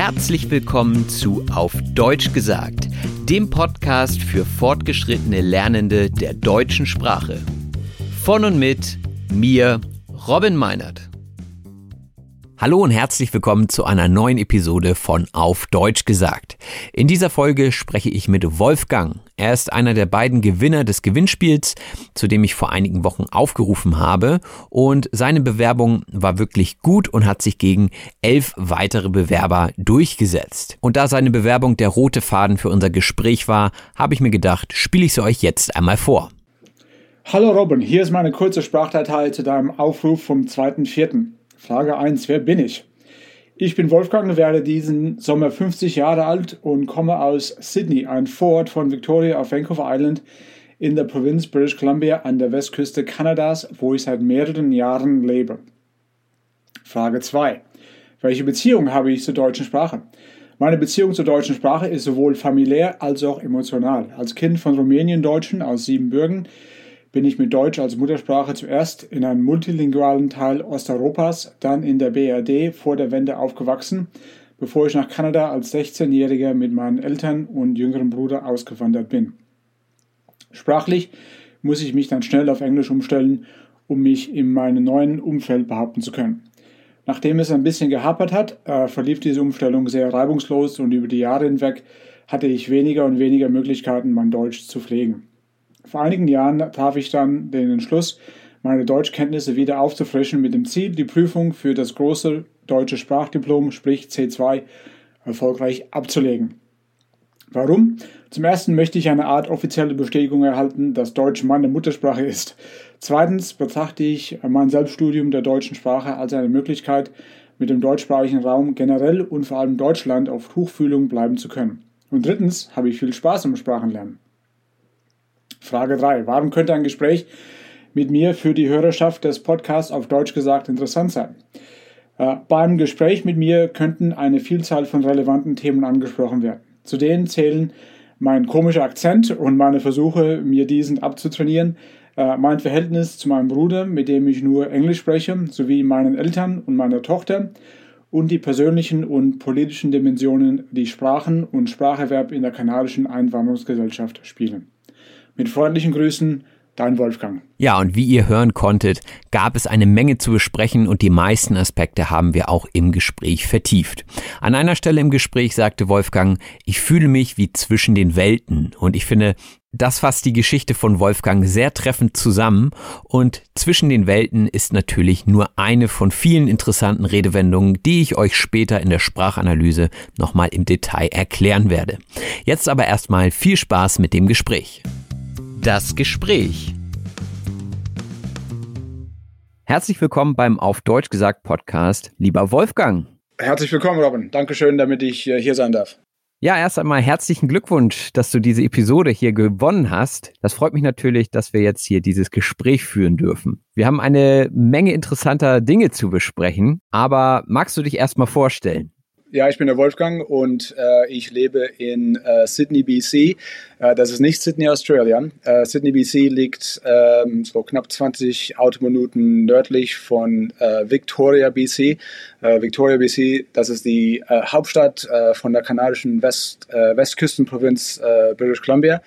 Herzlich willkommen zu Auf Deutsch gesagt, dem Podcast für fortgeschrittene Lernende der deutschen Sprache. Von und mit mir, Robin Meinert. Hallo und herzlich willkommen zu einer neuen Episode von Auf Deutsch gesagt. In dieser Folge spreche ich mit Wolfgang. Er ist einer der beiden Gewinner des Gewinnspiels, zu dem ich vor einigen Wochen aufgerufen habe. Und seine Bewerbung war wirklich gut und hat sich gegen elf weitere Bewerber durchgesetzt. Und da seine Bewerbung der rote Faden für unser Gespräch war, habe ich mir gedacht, spiele ich sie euch jetzt einmal vor. Hallo Robin, hier ist meine kurze Sprachdatei zu deinem Aufruf vom 2.4. Frage 1. Wer bin ich? Ich bin Wolfgang, werde diesen Sommer 50 Jahre alt und komme aus Sydney, ein Vorort von Victoria auf Vancouver Island in der Provinz British Columbia an der Westküste Kanadas, wo ich seit mehreren Jahren lebe. Frage 2. Welche Beziehung habe ich zur deutschen Sprache? Meine Beziehung zur deutschen Sprache ist sowohl familiär als auch emotional. Als Kind von Rumänien-Deutschen aus Siebenbürgen bin ich mit Deutsch als Muttersprache zuerst in einem multilingualen Teil Osteuropas, dann in der BRD vor der Wende aufgewachsen, bevor ich nach Kanada als 16-Jähriger mit meinen Eltern und jüngeren Bruder ausgewandert bin. Sprachlich muss ich mich dann schnell auf Englisch umstellen, um mich in meinem neuen Umfeld behaupten zu können. Nachdem es ein bisschen gehapert hat, äh, verlief diese Umstellung sehr reibungslos und über die Jahre hinweg hatte ich weniger und weniger Möglichkeiten, mein Deutsch zu pflegen. Vor einigen Jahren traf ich dann den Entschluss, meine Deutschkenntnisse wieder aufzufrischen mit dem Ziel, die Prüfung für das große deutsche Sprachdiplom, sprich C2, erfolgreich abzulegen. Warum? Zum ersten möchte ich eine Art offizielle Bestätigung erhalten, dass Deutsch meine Muttersprache ist. Zweitens betrachte ich mein Selbststudium der deutschen Sprache als eine Möglichkeit, mit dem deutschsprachigen Raum generell und vor allem Deutschland auf Tuchfühlung bleiben zu können. Und drittens habe ich viel Spaß am Sprachenlernen. Frage 3. Warum könnte ein Gespräch mit mir für die Hörerschaft des Podcasts auf Deutsch gesagt interessant sein? Äh, beim Gespräch mit mir könnten eine Vielzahl von relevanten Themen angesprochen werden. Zu denen zählen mein komischer Akzent und meine Versuche, mir diesen abzutrainieren, äh, mein Verhältnis zu meinem Bruder, mit dem ich nur Englisch spreche, sowie meinen Eltern und meiner Tochter und die persönlichen und politischen Dimensionen, die Sprachen und Spracherwerb in der kanadischen Einwanderungsgesellschaft spielen. Mit freundlichen Grüßen, dein Wolfgang. Ja, und wie ihr hören konntet, gab es eine Menge zu besprechen und die meisten Aspekte haben wir auch im Gespräch vertieft. An einer Stelle im Gespräch sagte Wolfgang, ich fühle mich wie zwischen den Welten und ich finde, das fasst die Geschichte von Wolfgang sehr treffend zusammen und zwischen den Welten ist natürlich nur eine von vielen interessanten Redewendungen, die ich euch später in der Sprachanalyse nochmal im Detail erklären werde. Jetzt aber erstmal viel Spaß mit dem Gespräch. Das Gespräch. Herzlich willkommen beim Auf Deutsch gesagt Podcast, lieber Wolfgang. Herzlich willkommen, Robin. Dankeschön, damit ich äh, hier sein darf. Ja, erst einmal herzlichen Glückwunsch, dass du diese Episode hier gewonnen hast. Das freut mich natürlich, dass wir jetzt hier dieses Gespräch führen dürfen. Wir haben eine Menge interessanter Dinge zu besprechen, aber magst du dich erstmal vorstellen? Ja, ich bin der Wolfgang und äh, ich lebe in äh, Sydney, BC. Äh, das ist nicht Sydney, Australia. Äh, Sydney, BC liegt ähm, so knapp 20 Autominuten nördlich von äh, Victoria, BC. Äh, Victoria, BC, das ist die Hauptstadt von der kanadischen West, Westküstenprovinz British Columbia.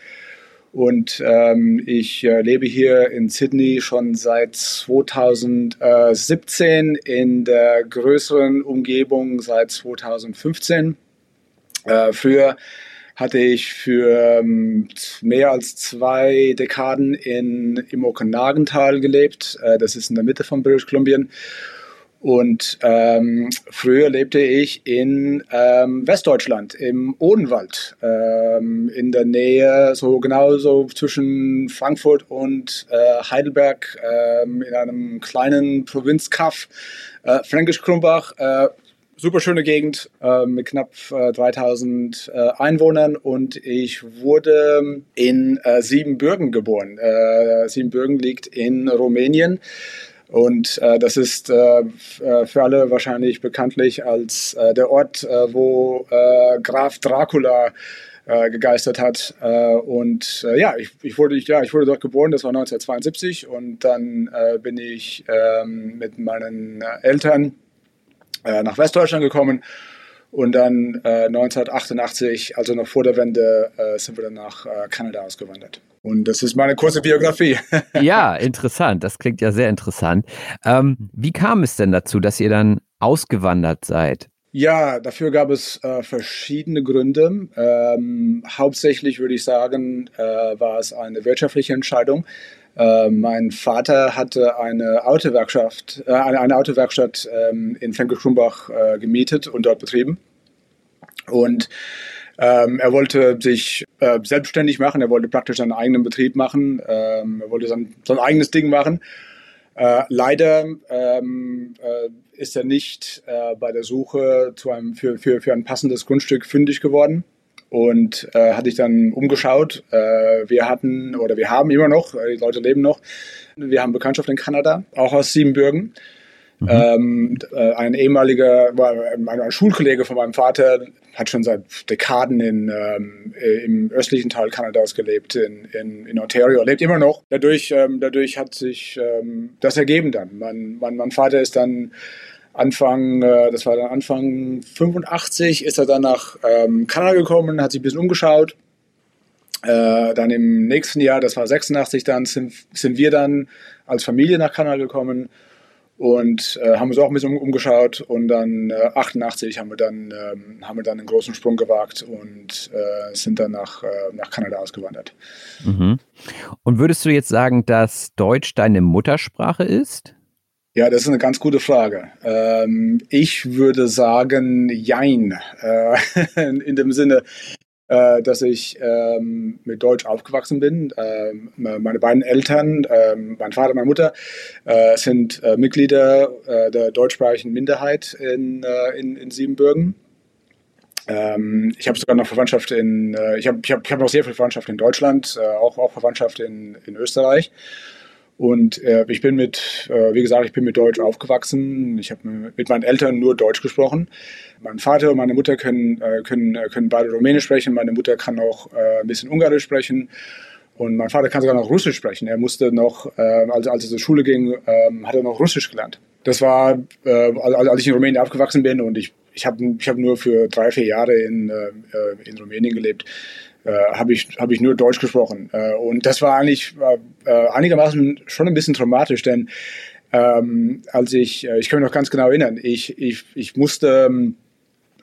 Und ähm, ich äh, lebe hier in Sydney schon seit 2017, in der größeren Umgebung seit 2015. Äh, früher hatte ich für ähm, mehr als zwei Dekaden in, im Okanagantal gelebt. Äh, das ist in der Mitte von British Columbia. Und ähm, früher lebte ich in ähm, Westdeutschland, im Odenwald, ähm, in der Nähe, so genauso zwischen Frankfurt und äh, Heidelberg, ähm, in einem kleinen Provinzkaff, äh, Fränkisch Krumbach. Äh, super schöne Gegend äh, mit knapp äh, 3000 äh, Einwohnern und ich wurde in äh, Siebenbürgen geboren. Äh, Siebenbürgen liegt in Rumänien. Und äh, das ist äh, äh für alle wahrscheinlich bekanntlich als äh, der Ort, äh, wo äh, Graf Dracula gegeistert hat. und ja ich, ich, wurde, ja, ich wurde dort geboren, das war 1972. Und dann bin ich ähm, mit meinen Eltern nach Westdeutschland gekommen. Und dann 1988, also noch vor der Wende, sind wir dann nach Kanada ausgewandert. Und das ist meine kurze Biografie. ja, interessant. Das klingt ja sehr interessant. Ähm, wie kam es denn dazu, dass ihr dann ausgewandert seid? Ja, dafür gab es äh, verschiedene Gründe. Ähm, hauptsächlich würde ich sagen, äh, war es eine wirtschaftliche Entscheidung. Äh, mein Vater hatte eine Autowerkstatt, äh, eine, eine, Autowerkstatt ähm, in Fenkel-Krumbach äh, gemietet und dort betrieben. Und ähm, er wollte sich äh, selbstständig machen, er wollte praktisch seinen eigenen Betrieb machen, ähm, er wollte sein, sein eigenes Ding machen. Äh, leider ähm, äh, ist er nicht äh, bei der Suche zu einem, für, für, für ein passendes Grundstück fündig geworden und äh, hatte ich dann umgeschaut. Äh, wir hatten oder wir haben immer noch, die Leute leben noch, wir haben Bekanntschaft in Kanada, auch aus Siebenbürgen. Mhm. Ähm, äh, ein ehemaliger, ein, ein Schulkollege von meinem Vater hat schon seit Dekaden in, ähm, äh, im östlichen Teil Kanadas gelebt, in, in, in Ontario, lebt immer noch. Dadurch, ähm, dadurch hat sich ähm, das ergeben dann. Mein, mein, mein Vater ist dann Anfang, äh, das war dann Anfang 85, ist er dann nach ähm, Kanada gekommen, hat sich ein bisschen umgeschaut. Äh, dann im nächsten Jahr, das war 86, dann sind, sind wir dann als Familie nach Kanada gekommen und äh, haben uns auch ein bisschen umgeschaut und dann äh, 88 haben wir dann ähm, haben wir dann einen großen Sprung gewagt und äh, sind dann nach, äh, nach Kanada ausgewandert. Mhm. Und würdest du jetzt sagen, dass Deutsch deine Muttersprache ist? Ja, das ist eine ganz gute Frage. Ähm, ich würde sagen, jein. Äh, in dem Sinne, äh, dass ich ähm, mit Deutsch aufgewachsen bin. Ähm, meine beiden Eltern, ähm, mein Vater und meine Mutter, äh, sind äh, Mitglieder äh, der deutschsprachigen Minderheit in, äh, in, in Siebenbürgen. Ähm, ich habe sogar noch Verwandtschaft in, äh, ich habe ich hab, ich hab noch sehr viel Verwandtschaft in Deutschland, auch, auch Verwandtschaft in, in Österreich. Und äh, ich bin mit, äh, wie gesagt, ich bin mit Deutsch aufgewachsen. Ich habe mit meinen Eltern nur Deutsch gesprochen. Mein Vater und meine Mutter können, äh, können, äh, können beide Rumänisch sprechen. Meine Mutter kann auch äh, ein bisschen Ungarisch sprechen. Und mein Vater kann sogar noch Russisch sprechen. Er musste noch, äh, als, als er zur Schule ging, äh, hat er noch Russisch gelernt. Das war, äh, als ich in Rumänien aufgewachsen bin und ich, ich habe ich hab nur für drei, vier Jahre in, äh, in Rumänien gelebt äh, habe ich, hab ich nur Deutsch gesprochen. Äh, und das war eigentlich äh, einigermaßen schon ein bisschen traumatisch, denn ähm, als ich, ich kann mich noch ganz genau erinnern, ich, ich, ich musste ähm,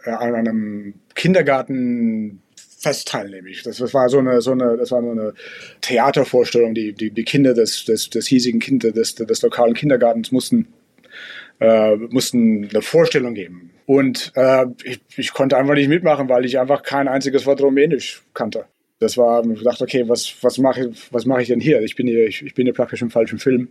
an einem Kindergarten fest teilnehmen. Das, das war so eine, so eine, das war so eine Theatervorstellung. Die, die, die Kinder des, des, des hiesigen Kindes, des, des lokalen Kindergartens mussten, äh, mussten eine Vorstellung geben. Und äh, ich, ich konnte einfach nicht mitmachen, weil ich einfach kein einziges Wort Rumänisch kannte. Das war, ich dachte, okay, was, was mache was mach ich denn hier? Ich bin hier, ich, ich bin hier praktisch im falschen Film.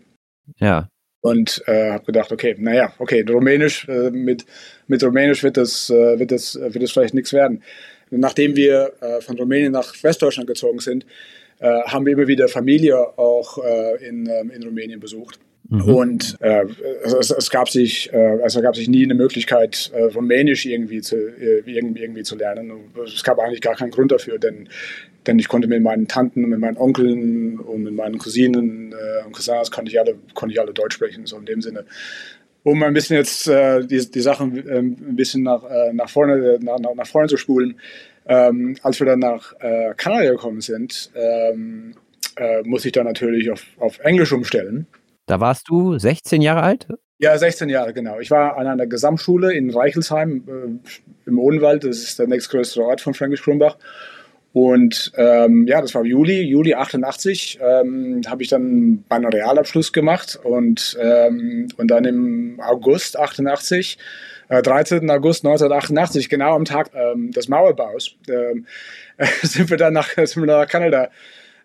Ja. Und äh, habe gedacht, okay, naja, okay, Rumänisch, äh, mit, mit Rumänisch wird das, äh, wird, das, wird das vielleicht nichts werden. Nachdem wir äh, von Rumänien nach Westdeutschland gezogen sind, äh, haben wir immer wieder Familie auch äh, in, ähm, in Rumänien besucht. Mhm. Und äh, es, es, gab sich, äh, also gab sich nie eine Möglichkeit, äh, Rumänisch irgendwie zu, äh, irgendwie, irgendwie zu lernen. Es gab eigentlich gar keinen Grund dafür, denn, denn ich konnte mit meinen Tanten und mit meinen Onkeln und mit meinen Cousinen äh, und Cousins konnte ich alle, konnte ich alle Deutsch sprechen. So in dem Sinne. Um ein bisschen jetzt äh, die, die Sachen äh, ein bisschen nach, äh, nach, vorne, nach, nach vorne zu spulen. Ähm, als wir dann nach äh, Kanada gekommen sind, ähm, äh, muss ich dann natürlich auf, auf Englisch umstellen. Da warst du 16 Jahre alt? Ja, 16 Jahre, genau. Ich war an einer Gesamtschule in Reichelsheim äh, im Odenwald. Das ist der nächstgrößere Ort von Fränkisch Krumbach. Und ähm, ja, das war Juli, Juli 88, ähm, habe ich dann meinen Realabschluss gemacht und, ähm, und dann im August 88, äh, 13. August 1988, genau am Tag ähm, des Mauerbaus, äh, sind wir dann nach, sind wir nach Kanada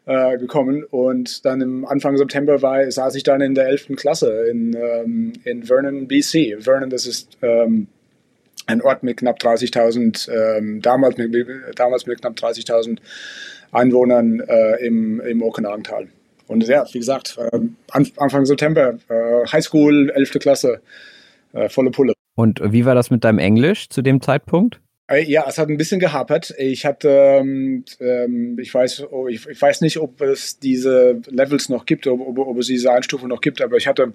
äh, gekommen und dann im Anfang September war, saß ich dann in der 11. Klasse in, ähm, in Vernon, BC. Vernon, das ist ähm, ein Ort mit knapp 30.000, ähm, damals, mit, damals mit knapp 30.000 Einwohnern äh, im, im Okanagental. Und ja, wie gesagt, äh, Anfang September, äh, Highschool, 11. Klasse, äh, volle Pulle. Und wie war das mit deinem Englisch zu dem Zeitpunkt? Äh, ja, es hat ein bisschen gehapert. Ich hatte, ähm, ähm, ich weiß, oh, ich, ich, weiß nicht, ob es diese Levels noch gibt, ob, ob, ob es diese Einstufung noch gibt, aber ich hatte,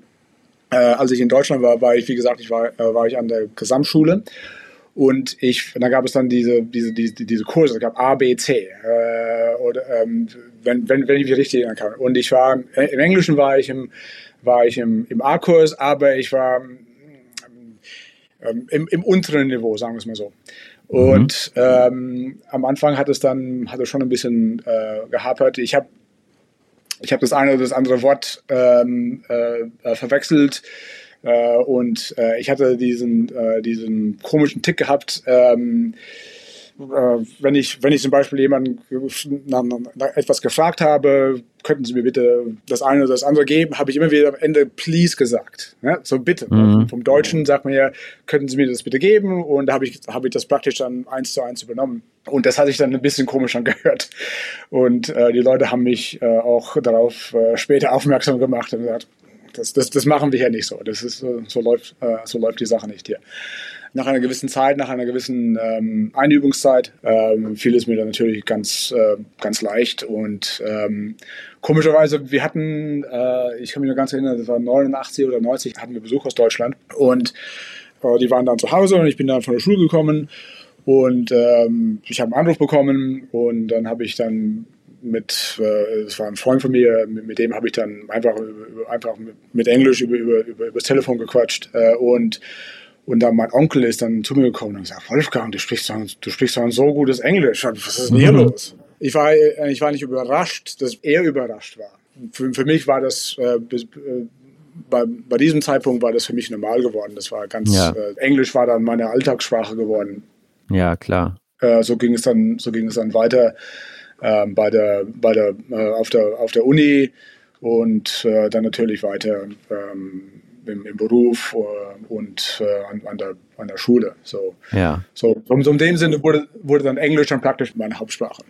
äh, als ich in Deutschland war, war ich, wie gesagt, ich war, äh, war ich an der Gesamtschule und ich, da gab es dann diese, diese, diese, diese Kurse, es gab A, B, C, äh, oder, ähm, wenn, wenn, wenn ich mich richtig erinnern kann. Und ich war, im Englischen war ich im, im, im A-Kurs, aber ich war ähm, im, im unteren Niveau, sagen wir es mal so. Und mhm. ähm, am Anfang hat es dann hat es schon ein bisschen äh, gehapert. Ich habe ich hab das eine oder das andere Wort ähm, äh, verwechselt äh, und äh, ich hatte diesen, äh, diesen komischen Tick gehabt. Ähm, äh, wenn, ich, wenn ich zum Beispiel jemanden nach, nach etwas gefragt habe, könnten Sie mir bitte das eine oder das andere geben, habe ich immer wieder am Ende please gesagt. Ja, so bitte. Mhm. Vom Deutschen sagt man ja, könnten Sie mir das bitte geben? Und da habe ich, hab ich das praktisch dann eins zu eins übernommen. Und das hatte ich dann ein bisschen komisch angehört. Und äh, die Leute haben mich äh, auch darauf äh, später aufmerksam gemacht und gesagt, das, das, das machen wir hier nicht so. Das ist, so, läuft, äh, so läuft die Sache nicht hier nach einer gewissen Zeit, nach einer gewissen ähm, Einübungszeit, ähm, fiel es mir dann natürlich ganz, äh, ganz leicht. Und ähm, komischerweise, wir hatten, äh, ich kann mich noch ganz erinnern, das war 89 oder 90, hatten wir Besuch aus Deutschland. Und äh, die waren dann zu Hause und ich bin dann von der Schule gekommen. Und ähm, ich habe einen Anruf bekommen und dann habe ich dann mit, äh, es war ein Freund von mir, mit, dem habe ich dann einfach, einfach mit Englisch über, über, über, über das Telefon gequatscht äh, und und dann mein Onkel ist dann zu mir gekommen und gesagt, Wolfgang, du sprichst doch, du sprichst ein so gutes Englisch. Was ist denn hier mhm. los? Ich war, äh, ich war nicht überrascht, dass er überrascht war. Für, für mich war das, äh, äh, bei, bei diesem Zeitpunkt war das für mich normal geworden. Das war ganz, ja. äh, Englisch war dann meine Alltagssprache geworden. Ja, klar. Äh, so ging es dann, so ging es dann weiter ähm, bei der, bei der, äh, auf der, auf der Uni und dann natürlich weiter ähm, im, im Beruf äh, und äh, an, an, der, an der Schule. So, ja. so, so in dem Sinne wurde, wurde dann Englisch dann praktisch meine Hauptsprache.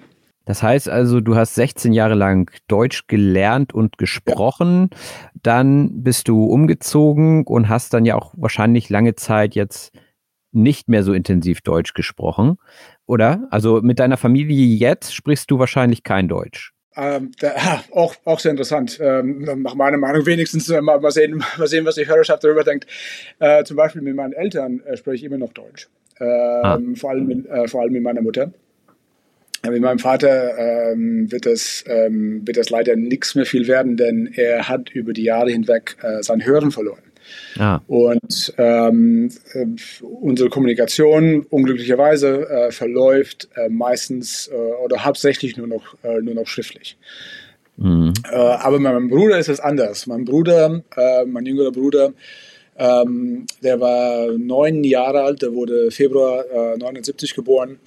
Das heißt also, du hast 16 Jahre lang Deutsch gelernt und gesprochen, ja. dann bist du umgezogen und hast dann ja auch wahrscheinlich lange Zeit jetzt nicht mehr so intensiv Deutsch gesprochen, oder? Also mit deiner Familie jetzt sprichst du wahrscheinlich kein Deutsch. Ähm, da, auch, auch sehr interessant. Ähm, nach meiner Meinung wenigstens äh, mal, mal, sehen, mal sehen, was die Hörerschaft darüber denkt. Äh, zum Beispiel mit meinen Eltern äh, spreche ich immer noch Deutsch. Ähm, ah. vor, allem mit, äh, vor allem mit meiner Mutter. Äh, mit meinem Vater ähm, wird, das, ähm, wird das leider nichts mehr viel werden, denn er hat über die Jahre hinweg äh, sein Hören verloren. Ah. Und ähm, äh, unsere Kommunikation unglücklicherweise äh, verläuft äh, meistens äh, oder hauptsächlich nur noch, äh, nur noch schriftlich. Mhm. Äh, aber bei meinem Bruder ist es anders. Mein Bruder, mein jüngerer Bruder, ähm, der war neun Jahre alt, der wurde Februar 79 geboren,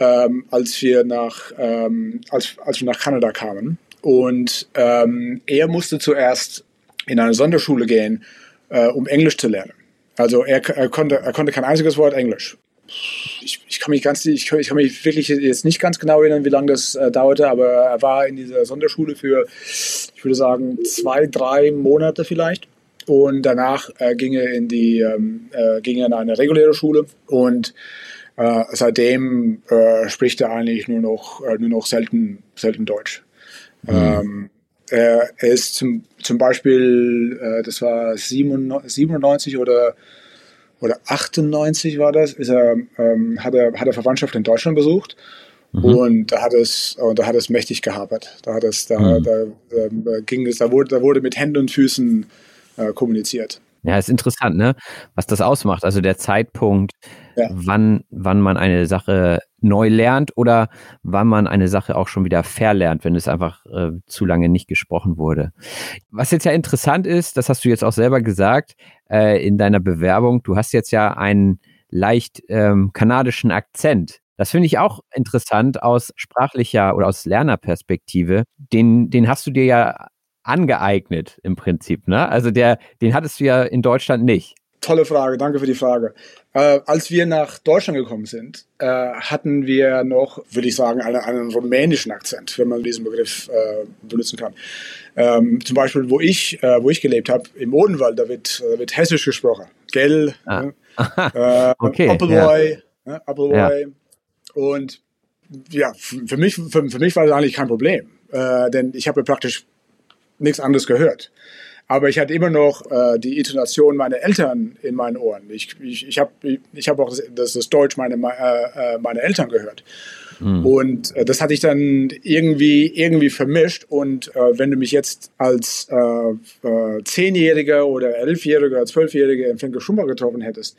ähm, als, wir nach, ähm, als, als wir nach Kanada kamen. Und ähm, er musste zuerst in eine Sonderschule gehen, äh, um Englisch zu lernen. Also er, er, konnte, er konnte kein einziges Wort Englisch. Ich, ich, kann mich ganz, ich, ich, kann mich wirklich jetzt nicht ganz genau erinnern, wie lange das äh, dauerte, aber er war in dieser Sonderschule für, ich würde sagen, zwei, drei Monate vielleicht. Und danach äh, ging er in die, ähm, äh, ging er in eine reguläre Schule und äh, seitdem äh, spricht er eigentlich nur noch, äh, nur noch selten, selten Deutsch. Mhm. Ähm, er, er ist zum, zum Beispiel, äh, das war 97 oder, oder 98 war das, ist er, ähm, hat, er, hat er Verwandtschaft in Deutschland besucht. Mhm. Und da hat es, und da hat es mächtig gehapert. Da hat es, da, mhm. da, da, ging es, da wurde, da wurde mit Händen und Füßen äh, kommuniziert. Ja, ist interessant, ne? Was das ausmacht. Also der Zeitpunkt, ja. wann, wann man eine Sache neu lernt oder wann man eine Sache auch schon wieder verlernt, wenn es einfach äh, zu lange nicht gesprochen wurde. Was jetzt ja interessant ist, das hast du jetzt auch selber gesagt äh, in deiner Bewerbung, du hast jetzt ja einen leicht ähm, kanadischen Akzent. Das finde ich auch interessant aus sprachlicher oder aus Lernerperspektive. Den, den hast du dir ja angeeignet im Prinzip, ne? Also der, den hattest du ja in Deutschland nicht. Tolle Frage, danke für die Frage. Äh, als wir nach Deutschland gekommen sind, äh, hatten wir noch, würde ich sagen, einen, einen, rumänischen Akzent, wenn man diesen Begriff äh, benutzen kann. Ähm, zum Beispiel, wo ich, äh, wo ich gelebt habe, im Odenwald, da wird, äh, wird Hessisch gesprochen. Gell, ah. ne? Äh, okay, Applewoy, ja. ne? Ja. Und ja, für mich, für, für, mich war das eigentlich kein Problem, denn ich habe ja praktisch nichts anderes gehört aber ich hatte immer noch äh, die Intonation meiner Eltern in meinen Ohren. Ich, ich, ich habe ich hab auch das, das Deutsch meiner äh, äh, meine Eltern gehört. Mhm. Und äh, das hatte ich dann irgendwie, irgendwie vermischt. Und äh, wenn du mich jetzt als äh, Zehnjähriger oder Elfjähriger oder Zwölfjähriger im Fenkel Schummer getroffen hättest,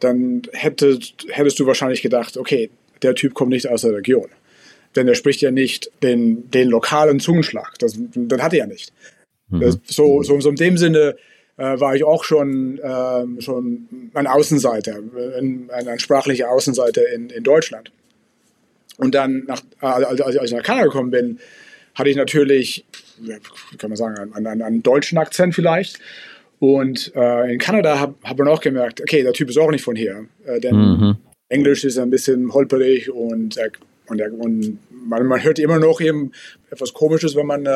dann hättest, hättest du wahrscheinlich gedacht, okay, der Typ kommt nicht aus der Region. Denn er spricht ja nicht den, den lokalen Zungenschlag. Das, das hat er ja nicht. Mhm. So, so, so in dem Sinne äh, war ich auch schon, äh, schon ein Außenseiter, ein, ein sprachlicher Außenseiter in, in Deutschland. Und dann, nach, als, als ich nach Kanada gekommen bin, hatte ich natürlich, kann man sagen, einen, einen, einen deutschen Akzent vielleicht. Und äh, in Kanada hat hab man auch gemerkt, okay, der Typ ist auch nicht von hier. Äh, denn mhm. Englisch ist ein bisschen holperig und, äh, und, und man, man, hört immer noch eben etwas Komisches, wenn man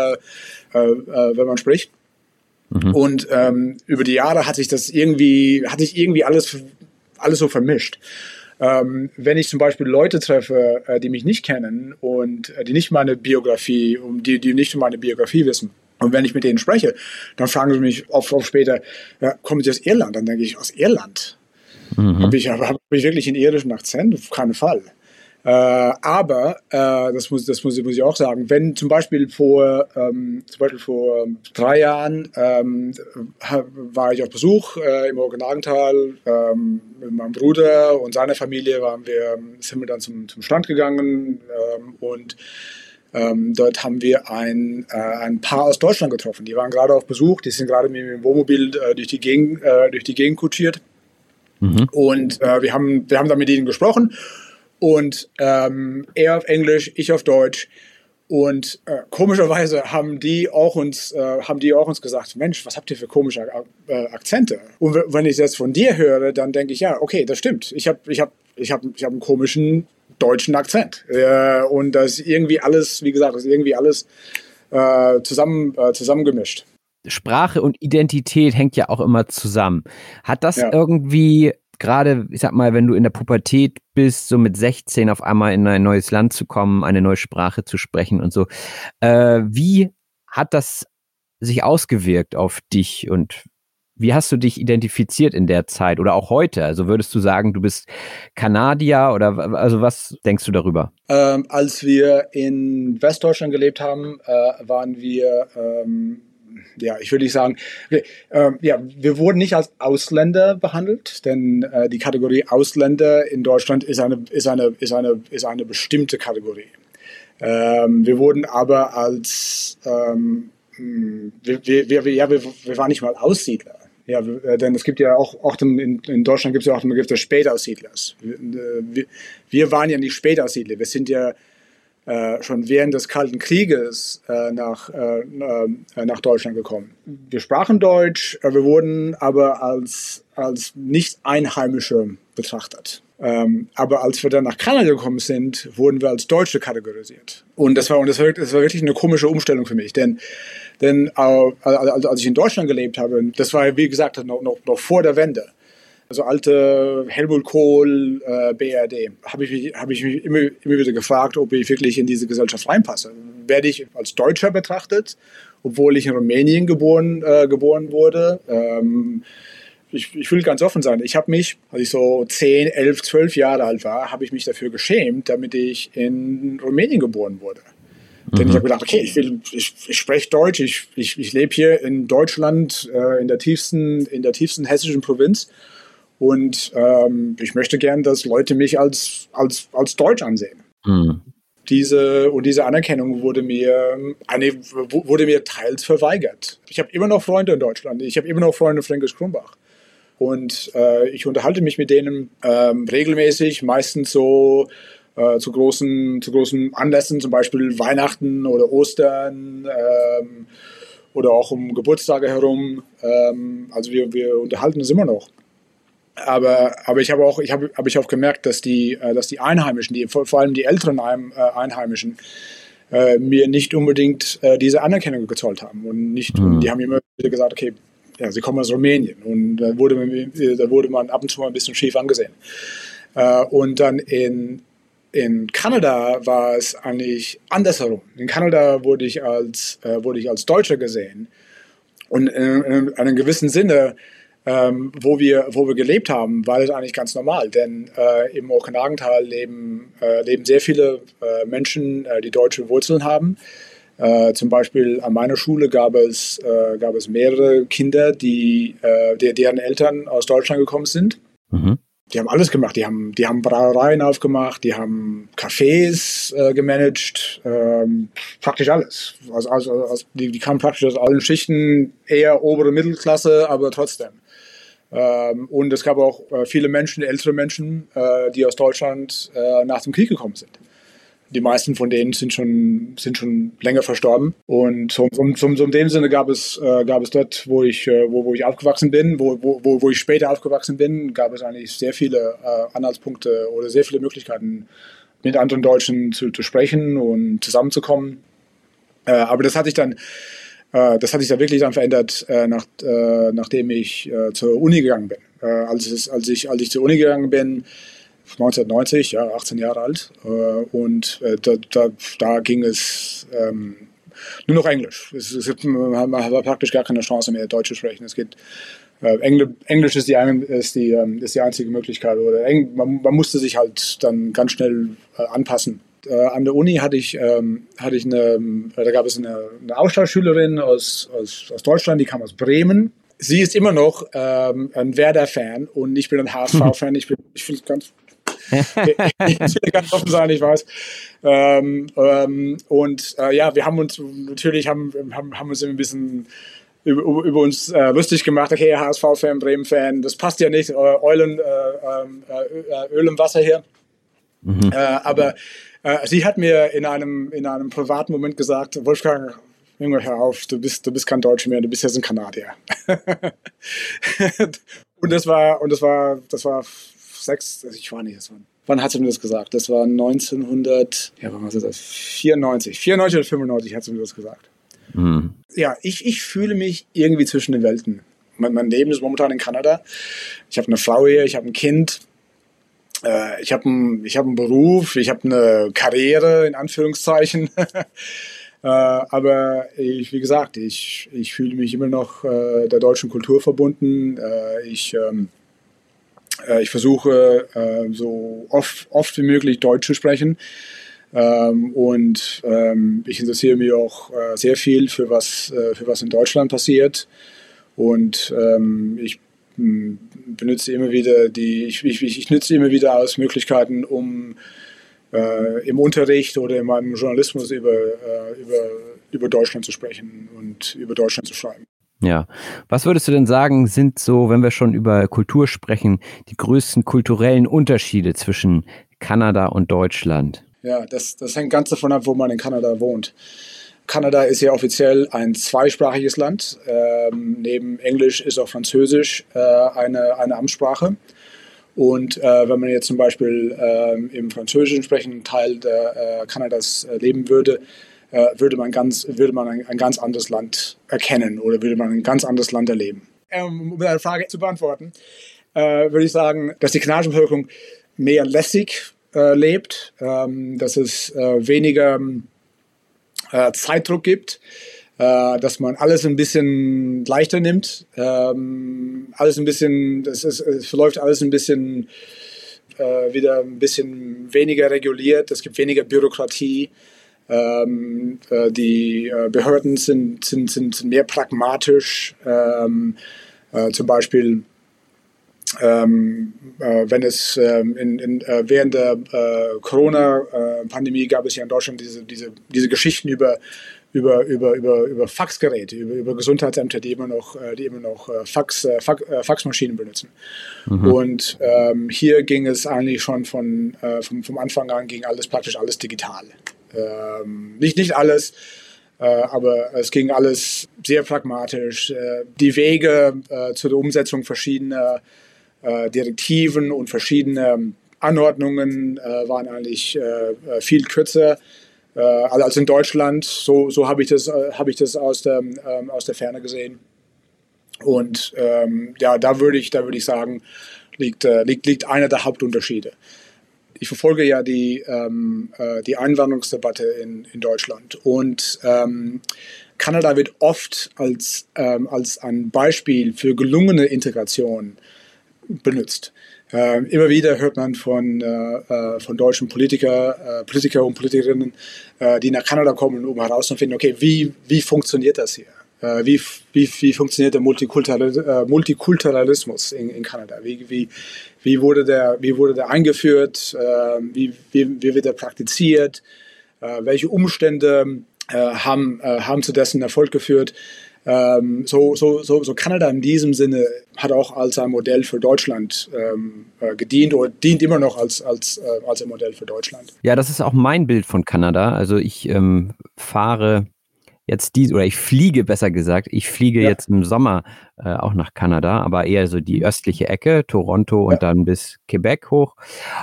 äh, äh, wenn man spricht. Mhm. Und ähm, über die Jahre hat sich das irgendwie, hat sich irgendwie alles, alles so vermischt. Ähm, wenn ich zum Beispiel Leute treffe, äh, die mich nicht kennen und äh, die nicht meine Biografie, um die, die nicht um meine Biografie wissen, und wenn ich mit denen spreche, dann fragen sie mich oft, oft später, ja, kommen Sie aus Irland? Dann denke ich, aus Irland? Mhm. Habe ich, hab ich wirklich einen irischen Akzent? Auf keinen Fall. Äh, aber, äh, das, muss, das muss, muss ich auch sagen, wenn zum Beispiel vor, ähm, zum Beispiel vor drei Jahren ähm, war ich auf Besuch äh, im Orgenagental ähm, mit meinem Bruder und seiner Familie, waren wir, sind wir dann zum, zum Strand gegangen ähm, und ähm, dort haben wir ein, äh, ein Paar aus Deutschland getroffen. Die waren gerade auf Besuch, die sind gerade mit dem Wohnmobil äh, durch, die Gegend, äh, durch die Gegend kutschiert. Mhm. Und wir, haben, wir haben dann mit ihnen gesprochen und ähm, er auf Englisch, ich auf Deutsch. Und äh, komischerweise haben die auch uns, äh, haben die auch uns gesagt, Mensch, was habt ihr für komische äh, Akzente? Und wenn ich das von dir höre, dann denke ich, ja, okay, das stimmt. Ich habe, ich habe, ich habe, ich habe einen komischen deutschen Akzent. Äh, und das ist irgendwie alles, wie gesagt, das ist irgendwie alles äh, zusammen, äh, zusammengemischt. Sprache und Identität hängt ja auch immer zusammen. Hat das ja. irgendwie gerade, ich sag mal, wenn du in der Pubertät bist, so mit 16 auf einmal in ein neues Land zu kommen, eine neue Sprache zu sprechen und so, äh, wie hat das sich ausgewirkt auf dich und wie hast du dich identifiziert in der Zeit oder auch heute? Also würdest du sagen, du bist Kanadier oder also was denkst du darüber? Ähm, als wir in Westdeutschland gelebt haben, äh, waren wir ähm, ja, ich würde nicht sagen, wir, äh, ja, wir wurden nicht als Ausländer behandelt, denn äh, die Kategorie Ausländer in Deutschland ist eine, ist eine, ist eine, ist eine bestimmte Kategorie. Ähm, wir wurden aber als, ähm, wir, wir, wir, ja, wir, wir waren nicht mal Aussiedler. Ja, äh, denn es gibt ja auch, auch in, in Deutschland gibt es ja auch den Begriff des Spätaussiedlers. Wir, wir waren ja nicht Spätaussiedler, wir sind ja äh, schon während des Kalten Krieges äh, nach, äh, äh, nach Deutschland gekommen. Wir sprachen Deutsch, äh, wir wurden aber als, als Nicht-Einheimische betrachtet. Ähm, aber als wir dann nach Kanada gekommen sind, wurden wir als Deutsche kategorisiert. Und das war, und das war, das war wirklich eine komische Umstellung für mich, denn, denn also als ich in Deutschland gelebt habe, das war wie gesagt noch, noch, noch vor der Wende also alte Helmut Kohl, äh, BRD, habe ich, mich, hab ich mich immer, immer wieder gefragt, ob ich wirklich in diese Gesellschaft reinpasse. Werde ich als Deutscher betrachtet, obwohl ich in Rumänien geboren, äh, geboren wurde? Ähm, ich, ich, will ganz offen sein. Ich habe mich, als ich so 10, 11, 12 Jahre alt war, habe ich mich dafür geschämt, damit ich in Rumänien geboren wurde. Mhm. Denn ich habe gedacht, okay, ich, will, ich, ich spreche Deutsch, ich, ich, ich lebe hier in Deutschland, äh, in, der tiefsten, in der tiefsten hessischen Provinz und ähm, ich möchte gern, dass Leute mich als, als, als Deutsch ansehen. Mhm. Diese, und diese Anerkennung wurde mir, wurde mir teils verweigert. Ich habe immer noch Freunde in Deutschland. Ich habe immer noch Freunde in Fränkisch Krumbach. Und äh, ich unterhalte mich mit denen ähm, regelmäßig, meistens so äh, zu, großen, zu großen Anlässen, zum Beispiel Weihnachten oder Ostern. Ähm, oder auch um Geburtstage herum. Ähm, also wir, wir unterhalten uns immer noch. Aber, aber ich habe auch, ich habe, habe ich auch gemerkt, dass die, äh, dass die Einheimischen, die, vor, vor allem die älteren äh, Einheimischen, äh, mir nicht unbedingt äh, diese Anerkennung gezollt haben. Und nicht, mhm. die haben immer wieder gesagt, okay, ja, sie kommen aus Rumänien. Und da wurde, da wurde man ab und zu mal ein bisschen schief angesehen. Äh, und dann in, in Kanada war es eigentlich andersherum. In Kanada wurde ich als, wurde ich als Deutscher gesehen. Und in, in einem gewissen Sinne ähm, wo, wir, wo wir gelebt haben, war das eigentlich ganz normal. Denn äh, im Okanagental leben, äh, leben sehr viele äh, Menschen, äh, die deutsche Wurzeln haben. Äh, zum Beispiel an meiner Schule gab es, äh, gab es mehrere Kinder, die, deren Eltern aus Deutschland gekommen sind. Mhm. Die haben alles gemacht. Die haben, die haben Brauereien aufgemacht, die haben Cafés äh, gemanagt, ähm, praktisch alles. Also, also, also die, die kamen praktisch aus allen Schichten, eher obere Mittelklasse, aber trotzdem. Ähm, und es gab auch äh, viele Menschen, ältere Menschen, äh, die aus Deutschland äh, nach dem Krieg gekommen sind. Die meisten von denen sind schon, sind schon länger verstorben. Und so, so, so, so in dem Sinne gab es, äh, gab es dort, wo ich, äh, wo, wo ich aufgewachsen bin, wo, wo, wo ich später aufgewachsen bin, gab es eigentlich sehr viele äh, Anhaltspunkte oder sehr viele Möglichkeiten, mit anderen Deutschen zu, zu sprechen und zusammenzukommen. aber das hat sich dann äh, das hat sich da wirklich dann verändert, äh, nach, äh, nachdem ich zur Uni gegangen bin. als, ich, als ich zur Uni gegangen bin, 1990, ja, 18 Jahre alt. und da, da, da, ging es ähm, nur noch Englisch. Es, es man hat praktisch gar keine Chance mehr, Deutsch zu sprechen. Es geht, äh, Englisch ist die, ist, die, ähm, ist die einzige Möglichkeit. Oder Eng, man, man, musste sich halt dann ganz schnell äh, anpassen äh, an der Uni hatte ich, ähm, hatte ich eine, da gab es eine, eine Austauschschülerin aus, aus, aus Deutschland, die kam aus Bremen. Sie ist immer noch ähm, ein Werder-Fan und ich bin ein HSV-Fan. Ich, bin, ich will ganz, ich will ganz offen sein, ich weiß. Ähm, ähm, und äh, ja, wir haben uns natürlich haben, haben, haben uns ein bisschen über, über uns äh, lustig gemacht. Okay, HSV-Fan, Bremen-Fan, das passt ja nicht. Äh, Eulen, äh, ähm, äh, Öl im Wasser hier. Mhm. Äh, aber äh, sie hat mir in einem, in einem privaten Moment gesagt, Wolfgang, Junge, hör auf, du bist, du bist kein Deutscher mehr, du bist jetzt ein Kanadier. und das war, und das war, das war sechs, ich war nicht, das war, wann hat sie mir das gesagt? Das war 1900, ja, wann war das? 94, 94 oder 95 hat sie mir das gesagt. Mhm. Ja, ich, ich fühle mich irgendwie zwischen den Welten. Mein, mein Leben ist momentan in Kanada. Ich habe eine Frau hier, ich habe ein Kind äh, ich habe einen hab Beruf, ich habe eine Karriere in Anführungszeichen. äh, aber ich, wie gesagt, ich, ich fühle mich immer noch äh, der deutschen Kultur verbunden. Äh, ich, ähm, äh, ich versuche äh, so oft, oft wie möglich Deutsch zu sprechen. Ähm, und ähm, ich interessiere mich auch sehr viel für was, für was in Deutschland passiert. Und ähm, ich benutze immer wieder die, ich, ich, ich nütze immer wieder aus Möglichkeiten, um äh, im Unterricht oder in meinem Journalismus über, äh, über, über Deutschland zu sprechen und über Deutschland zu schreiben. Ja. Was würdest du denn sagen, sind so, wenn wir schon über Kultur sprechen, die größten kulturellen Unterschiede zwischen Kanada und Deutschland? Ja, das, das hängt ganz davon ab, wo man in Kanada wohnt. Kanada ist ja offiziell ein zweisprachiges Land. Ähm, neben Englisch ist auch Französisch äh, eine, eine Amtssprache. Und äh, wenn man jetzt zum Beispiel äh, im französischen sprechenden Teil äh, Kanadas äh, leben würde, würde man, ganz, würde man ein, ein, ganz anderes Land erkennen oder würde man ein ganz anderes Land erleben. Ähm, um deine Frage zu beantworten, würde ich sagen, dass die kanadische Bevölkerung mehr lässig lebt, ähm, dass es weniger äh, Zeitdruck gibt, äh, dass man alles ein bisschen leichter nimmt, ähm, alles ein bisschen, es, ist, es verläuft alles ein bisschen äh, wieder ein bisschen weniger reguliert, es gibt weniger Bürokratie. Ähm, äh, die äh, Behörden sind, sind, sind mehr pragmatisch. Ähm, äh, zum Beispiel ähm, äh, wenn es ähm, in, in, äh, während der äh, Corona-Pandemie gab es ja in Deutschland diese, diese, diese Geschichten über, über, über, über, über Faxgeräte, über, über Gesundheitsämter, die immer noch, äh, die immer noch äh, Fax, äh, Fax, Faxmaschinen benutzen. Mhm. Und ähm, hier ging es eigentlich schon von, vom, vom Anfang an ging alles praktisch alles digital. Ähm, nicht, nicht alles, aber es ging alles sehr pragmatisch. die Wege zur Umsetzung verschiedener äh, Direktiven und verschiedene Anordnungen äh, waren eigentlich äh, viel kürzer als in Deutschland. So, so habe ich das, hab ich das aus, der, ähm, aus der Ferne gesehen. Und ähm, ja, da würde ich, da würde ich sagen, liegt, liegt, liegt einer der Hauptunterschiede ich verfolge ja die, ähm, äh, die Einwanderungsdebatte in, in Deutschland und ähm, Kanada wird oft als, ähm, als ein Beispiel für gelungene Integration benutzt. Äh, immer wieder hört man von, äh, äh von deutschen Politiker, äh, Politiker und Politikerinnen, äh, die nach Kanada kommen, um herauszufinden, okay, wie, wie funktioniert das hier? Wie, wie, wie funktioniert der Multikulturalismus in, in Kanada? Wie, wie, wie, wurde der, wie wurde der eingeführt? wie, wie, wie wird er praktiziert? welche Umstände haben, haben zu dessen Erfolg geführt? Ähm, so, so, so, so Kanada in diesem Sinne hat auch als ein Modell für Deutschland ähm, äh, gedient oder dient immer noch als, als, äh, als ein Modell für Deutschland. Ja, das ist auch mein Bild von Kanada. Also ich ähm, fahre jetzt die, oder ich fliege besser gesagt, ich fliege ja. jetzt im Sommer äh, auch nach Kanada, aber eher so die östliche Ecke, Toronto und ja. dann bis Quebec hoch.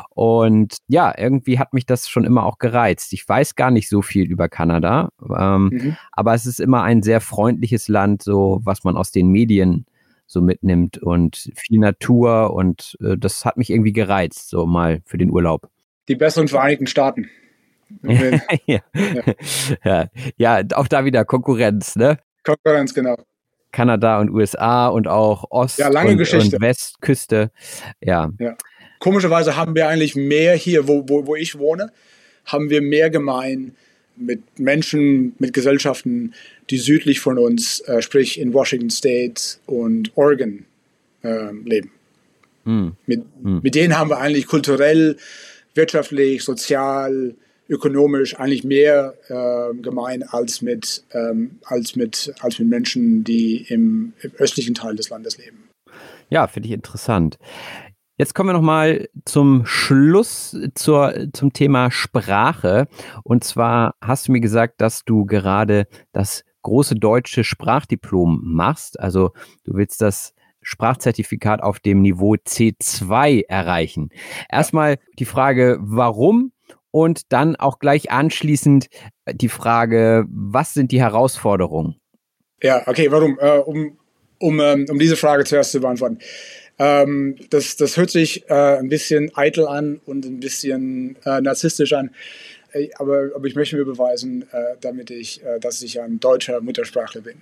Und ja, irgendwie hat mich das schon immer auch gereizt. Ich weiß gar nicht so viel über Kanada, ähm, mhm. aber es ist immer ein sehr freundliches Land, so was man aus den Medien so mitnimmt und viel Natur und äh, das hat mich irgendwie gereizt, so mal für den Urlaub. Die besseren Vereinigten Staaten. ja. Ja. ja, auch da wieder Konkurrenz, ne? Konkurrenz, genau. Kanada und USA und auch Ost- ja, lange und, Geschichte. und Westküste. Ja. ja. Komischerweise haben wir eigentlich mehr hier, wo, wo, wo ich wohne, haben wir mehr gemein mit Menschen, mit Gesellschaften, die südlich von uns, äh, sprich in Washington State und Oregon äh, leben. Mm. Mit, mm. mit denen haben wir eigentlich kulturell, wirtschaftlich, sozial, ökonomisch eigentlich mehr äh, gemein als mit, ähm, als, mit, als mit Menschen, die im, im östlichen Teil des Landes leben. Ja, finde ich interessant. Jetzt kommen wir nochmal zum Schluss zur, zum Thema Sprache. Und zwar hast du mir gesagt, dass du gerade das große deutsche Sprachdiplom machst. Also du willst das Sprachzertifikat auf dem Niveau C2 erreichen. Erstmal die Frage, warum und dann auch gleich anschließend äh, die Frage, was sind die Herausforderungen? Ja, okay, warum? Äh, um, um, ähm, um diese Frage zuerst zu beantworten. Ähm, das, das hört sich äh, ein bisschen eitel an und ein bisschen äh, narzisstisch an. Äh, aber, aber ich möchte mir beweisen, äh, damit ich, dass ich ein deutscher Muttersprachler bin.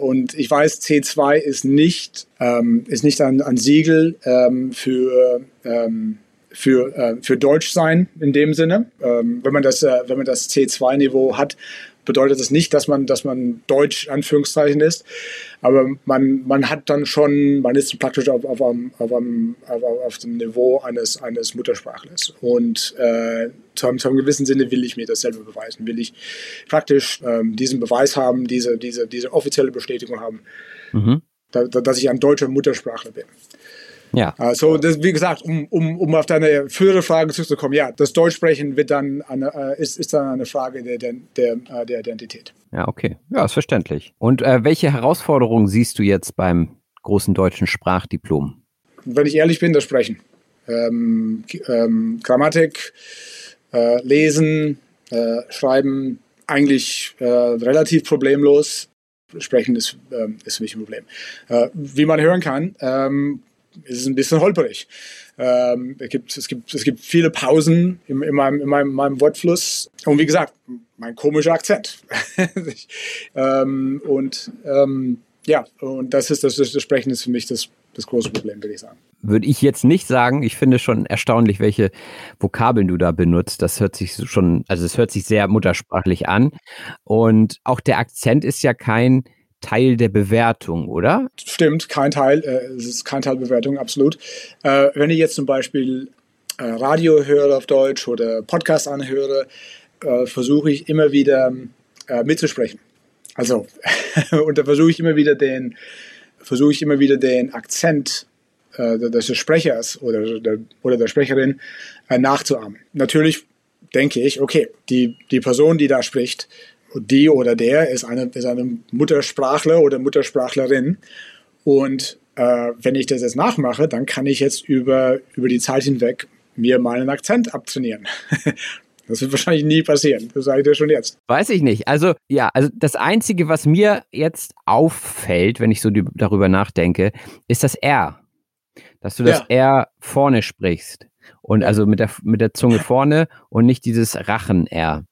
und ich weiß, C2 ist nicht, ähm, ist nicht ein, ein Siegel ähm, für ähm, für, äh, für Deutsch sein in dem Sinne. Ähm, wenn, man das, äh, wenn man das C2-Niveau hat, bedeutet das nicht, dass man, dass man Deutsch Anführungszeichen ist, aber man, man hat dann schon, man ist praktisch auf, auf, einem, auf, einem, auf, auf dem Niveau eines, eines Muttersprachlers. Und äh, zu, einem, zu einem gewissen Sinne will ich mir das selber beweisen, will ich praktisch ähm, diesen Beweis haben, diese, diese, diese offizielle Bestätigung haben, mhm. da, dass ich ein deutscher Muttersprachler bin. Ja. Also, das, wie gesagt, um, um, um auf deine frühere Frage zurückzukommen, ja, das Deutschsprechen wird dann eine, äh, ist, ist dann eine Frage der, der, der, äh, der Identität. Ja, okay. Ja, ist verständlich. Und äh, welche Herausforderungen siehst du jetzt beim großen deutschen Sprachdiplom? Wenn ich ehrlich bin, das Sprechen. Ähm, ähm, Grammatik, äh, Lesen, äh, Schreiben, eigentlich äh, relativ problemlos. Sprechen ist, ähm, ist für mich ein Problem. wie man hören kann, ähm, ist es ein bisschen holperig. Ähm, es, gibt, es, gibt, es gibt viele Pausen in, in, meinem, in meinem, meinem Wortfluss. Und wie gesagt, mein komischer Akzent. ähm, und ähm, ja, und das ist das, das Sprechen ist für mich das, das große Problem, würde ich sagen. Würde ich jetzt nicht sagen. Ich finde schon erstaunlich, welche Vokabeln du da benutzt. Das hört sich schon, also es hört sich sehr muttersprachlich an. Und auch der Akzent ist ja kein Teil der Bewertung, oder? Stimmt, kein Teil. Äh, es ist kein Teil Bewertung, absolut. Äh, wenn ich jetzt zum Beispiel äh, Radio höre auf Deutsch oder Podcast anhöre, äh, versuche ich immer wieder äh, mitzusprechen. Also, und da versuche ich immer wieder den, versuche ich immer wieder den Akzent äh, des Sprechers oder der, oder der Sprecherin nachzuahmen. Natürlich denke ich, okay, die, die Person, die da spricht, die oder der ist eine, ist eine Muttersprachler oder Muttersprachlerin. Und äh, wenn ich das jetzt nachmache, dann kann ich jetzt über, über die Zeit hinweg mir meinen Akzent abtrainieren. Das wird wahrscheinlich nie passieren. Das sage ich dir schon jetzt. Weiß ich nicht. Also, ja, also das Einzige, was mir jetzt auffällt, wenn ich so darüber nachdenke, ist das R. Dass du das ja. R vorne sprichst. Und also mit der, mit der Zunge vorne und nicht dieses Rachen-R.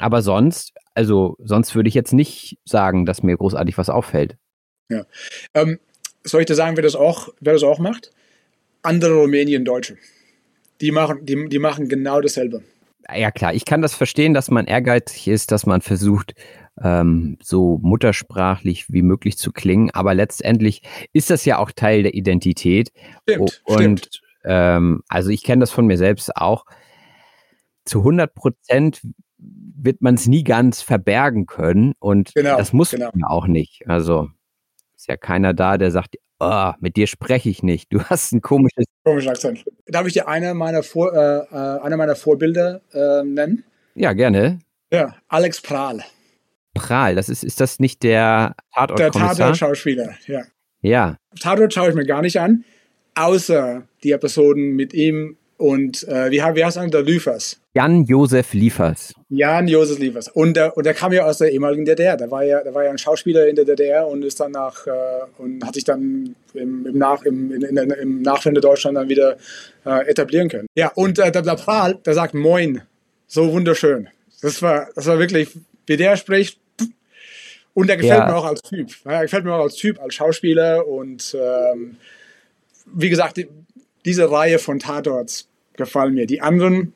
Aber sonst, also sonst würde ich jetzt nicht sagen, dass mir großartig was auffällt. Ja. Ähm, soll ich dir sagen, wer das auch, wer das auch macht? Andere Rumänien-Deutsche. Die machen, die, die machen genau dasselbe. Ja klar, ich kann das verstehen, dass man ehrgeizig ist, dass man versucht, ähm, so muttersprachlich wie möglich zu klingen, aber letztendlich ist das ja auch Teil der Identität. Stimmt, und stimmt. Ähm, also ich kenne das von mir selbst auch. Zu 100 Prozent wird man es nie ganz verbergen können und genau, das muss genau. man auch nicht. Also ist ja keiner da, der sagt, oh, mit dir spreche ich nicht. Du hast ein komisches Komischer Akzent. Darf ich dir eine meiner, Vor, äh, äh, eine meiner Vorbilder äh, nennen? Ja, gerne. Ja, Alex Prahl. Prahl, das ist, ist das nicht der Tatort-Kommissar? Der Tatort-Schauspieler, ja. Ja. Tatort schaue ich mir gar nicht an, außer die Episoden mit ihm und äh, wie, wie heißt er, der Liefers? Jan-Josef Liefers. Jan-Josef Liefers. Und, der, und der kam ja aus der ehemaligen DDR. Der war ja, der war ja ein Schauspieler in der DDR und ist dann nach äh, und hat sich dann im, im, nach, im, in, in, im Nachwende Deutschland dann wieder äh, etablieren können. Ja, und äh, der, der Prahl, der sagt Moin. So wunderschön. Das war, das war wirklich, wie der spricht. Und der gefällt ja. mir auch als Typ. Er gefällt mir auch als Typ, als Schauspieler. Und ähm, wie gesagt, die, diese Reihe von Tatorts gefallen mir. Die anderen,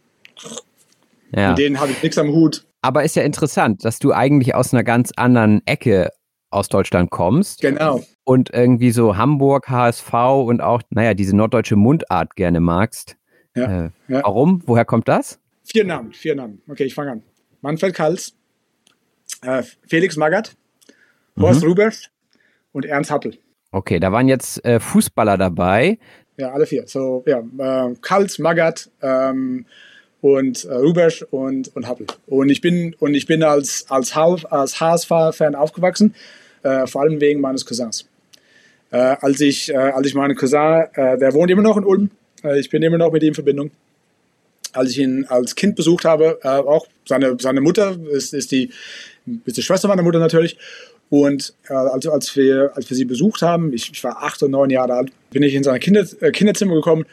ja. mit denen habe ich nichts am Hut. Aber ist ja interessant, dass du eigentlich aus einer ganz anderen Ecke aus Deutschland kommst. Genau. Und irgendwie so Hamburg, HSV und auch, naja, diese norddeutsche Mundart gerne magst. Ja, äh, ja. Warum? Woher kommt das? Vier Namen, vier Namen. Okay, ich fange an. Manfred Kals, äh, Felix Magath, Horst mhm. Rubers und Ernst Happel. Okay, da waren jetzt äh, Fußballer dabei. Ja, alle vier. So, ja, äh, Kals, Magath ähm, und äh, Rubesch und, und Happel. Und ich bin, und ich bin als, als, als HSV-Fan aufgewachsen, äh, vor allem wegen meines Cousins. Äh, als, ich, äh, als ich meinen Cousin, äh, der wohnt immer noch in Ulm, äh, ich bin immer noch mit ihm in Verbindung. Als ich ihn als Kind besucht habe, auch seine, seine Mutter ist, ist, die, ist die Schwester meiner Mutter natürlich. Und äh, also als, wir, als wir sie besucht haben, ich, ich, war acht und neun Jahre alt, bin ich in sein Kinder, äh, Kinderzimmer gekommen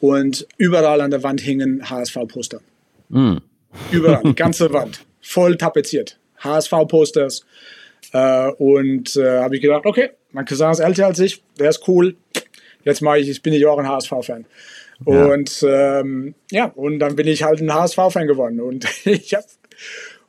und überall an der Wand hingen HSV-Poster. Mm. Überall, die ganze Wand, voll tapeziert. HSV-Posters. Äh, und äh, habe ich gedacht, okay, mein Cousin ist älter als ich, der ist cool. Jetzt mache ich, bin ich auch ein HSV-Fan. Ja. Und ähm, ja, und dann bin ich halt ein HSV-Fan geworden. Und ich habe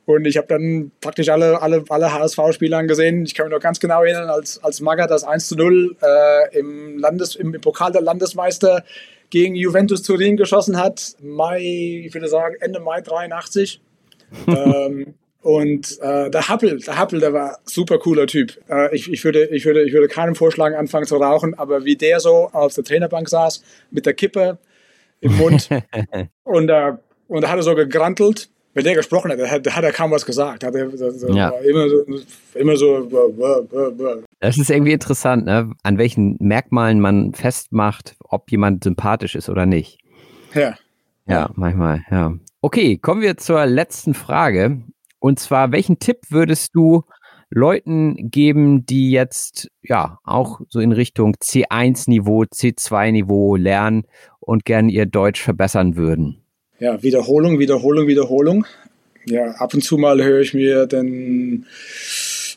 und ich habe dann praktisch alle, alle, alle HSV-Spiele angesehen. Ich kann mich noch ganz genau erinnern, als, als Maga das 1 zu 0 äh, im, Landes-, im, im Pokal der Landesmeister gegen Juventus Turin geschossen hat. Mai, ich würde sagen, Ende Mai 83. ähm, und äh, der Happel, der Happel, der war super cooler Typ. Äh, ich, ich, würde, ich, würde, ich würde keinem vorschlagen, anfangen zu rauchen, aber wie der so auf der Trainerbank saß, mit der Kippe im Mund und, äh, und da hat er so gegrantelt wenn der gesprochen hat, hat, hat er kaum was gesagt. Hat er, so, ja. immer so, immer so das ist irgendwie interessant, ne? an welchen Merkmalen man festmacht, ob jemand sympathisch ist oder nicht. Ja. Ja, manchmal, ja. Okay, kommen wir zur letzten Frage. Und zwar, welchen Tipp würdest du Leuten geben, die jetzt ja auch so in Richtung C1-Niveau, C2-Niveau lernen und gern ihr Deutsch verbessern würden? Ja, Wiederholung, Wiederholung, Wiederholung. Ja, ab und zu mal höre ich mir den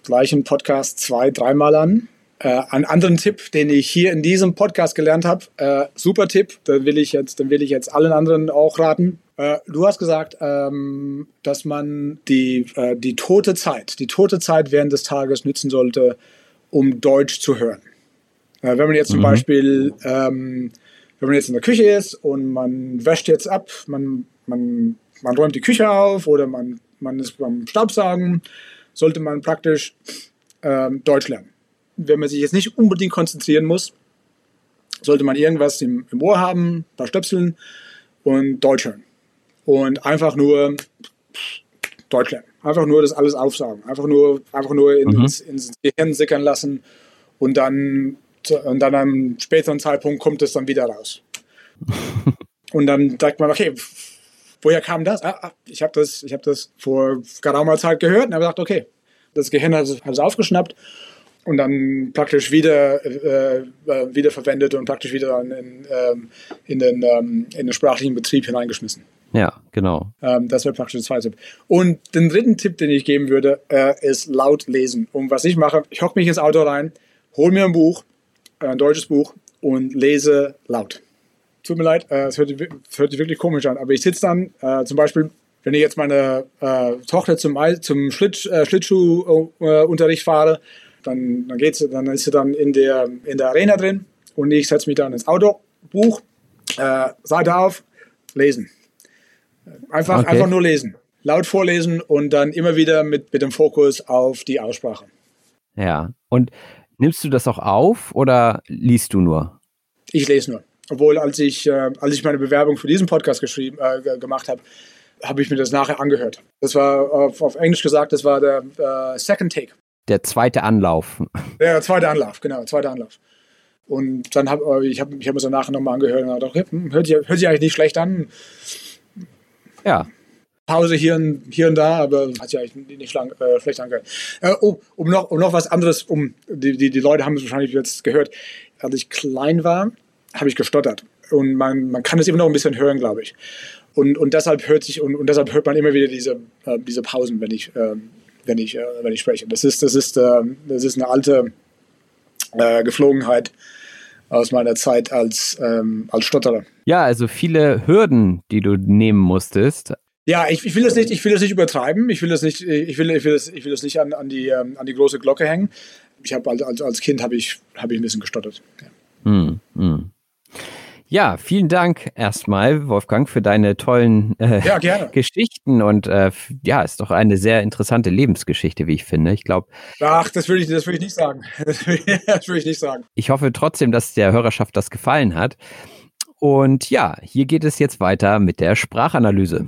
gleichen Podcast zwei, dreimal an. Äh, einen anderen Tipp, den ich hier in diesem Podcast gelernt habe, äh, super Tipp, den will ich jetzt, den will ich jetzt allen anderen auch raten. Äh, du hast gesagt, ähm, dass man die, äh, die tote Zeit, die tote Zeit während des Tages nutzen sollte, um Deutsch zu hören. Äh, wenn man jetzt zum mhm. Beispiel ähm, wenn man jetzt in der Küche ist und man wäscht jetzt ab, man, man, man räumt die Küche auf oder man, man ist beim Staubsaugen, sollte man praktisch ähm, Deutsch lernen. Wenn man sich jetzt nicht unbedingt konzentrieren muss, sollte man irgendwas im, im Ohr haben, ein paar Stöpseln und Deutsch hören. Und einfach nur Deutsch lernen. Einfach nur das alles aufsaugen. Einfach nur, einfach nur mhm. ins, ins Gehirn sickern lassen und dann und dann an einem späteren Zeitpunkt kommt es dann wieder raus. und dann sagt man, okay, woher kam das? Ah, ah, ich habe das, hab das vor geraumer Zeit gehört und habe gesagt, okay, das Gehirn hat es aufgeschnappt und dann praktisch wieder, äh, äh, wieder verwendet und praktisch wieder in, in, ähm, in, den, ähm, in den sprachlichen Betrieb hineingeschmissen. Ja, genau. Ähm, das wäre praktisch der zweite Tipp. Und den dritten Tipp, den ich geben würde, äh, ist laut lesen. Und was ich mache, ich hocke mich ins Auto rein, hole mir ein Buch, ein deutsches Buch und lese laut. Tut mir leid, äh, es hört, hört sich wirklich komisch an, aber ich sitze dann äh, zum Beispiel, wenn ich jetzt meine äh, Tochter zum, zum Schlitt, äh, Schlittschuhunterricht fahre, dann, dann, geht's, dann ist sie dann in der, in der Arena drin und ich setze mich dann ins Auto, Buch, äh, Seite auf, lesen. Einfach, okay. einfach nur lesen. Laut vorlesen und dann immer wieder mit, mit dem Fokus auf die Aussprache. Ja, und nimmst du das auch auf oder liest du nur? Ich lese nur. Obwohl, als ich, äh, als ich meine Bewerbung für diesen Podcast geschrieben, äh, gemacht habe, habe ich mir das nachher angehört. Das war auf, auf Englisch gesagt, das war der äh, Second Take. Der zweite Anlauf. Ja, der zweite Anlauf, genau, zweiter Anlauf. Und dann habe ich habe ich hab mir so nachher nochmal angehört und dachte, hm, hört, sich, hört sich eigentlich nicht schlecht an. Ja. Pause hier und, hier und da, aber hat eigentlich nicht lang, äh, schlecht angehört. Äh, oh, um noch, um noch was anderes, um die, die, die Leute haben es wahrscheinlich jetzt gehört. Als ich klein war, habe ich gestottert. Und man, man kann es immer noch ein bisschen hören, glaube ich. Und, und deshalb hört sich und, und deshalb hört man immer wieder diese, äh, diese Pausen, wenn ich, äh, wenn ich, äh, wenn ich spreche. Das ist, das ist, äh, das ist eine alte äh, Geflogenheit aus meiner Zeit als, ähm, als Stotterer. Ja, also viele Hürden, die du nehmen musstest. Ja, ich, ich will das nicht, ich will das nicht übertreiben. Ich will das nicht, ich will, ich will das, ich will das nicht an, an die, ähm, an die große Glocke hängen. Ich habe als, als Kind habe ich, habe ich ein bisschen gestottert. Ja. Mm, mm. Ja, vielen Dank erstmal, Wolfgang, für deine tollen äh, ja, Geschichten und äh, ja, ist doch eine sehr interessante Lebensgeschichte, wie ich finde. Ich glaube. Ach, das würde ich, das würde ich nicht sagen. Das würde ich nicht sagen. Ich hoffe trotzdem, dass der Hörerschaft das gefallen hat. Und ja, hier geht es jetzt weiter mit der Sprachanalyse.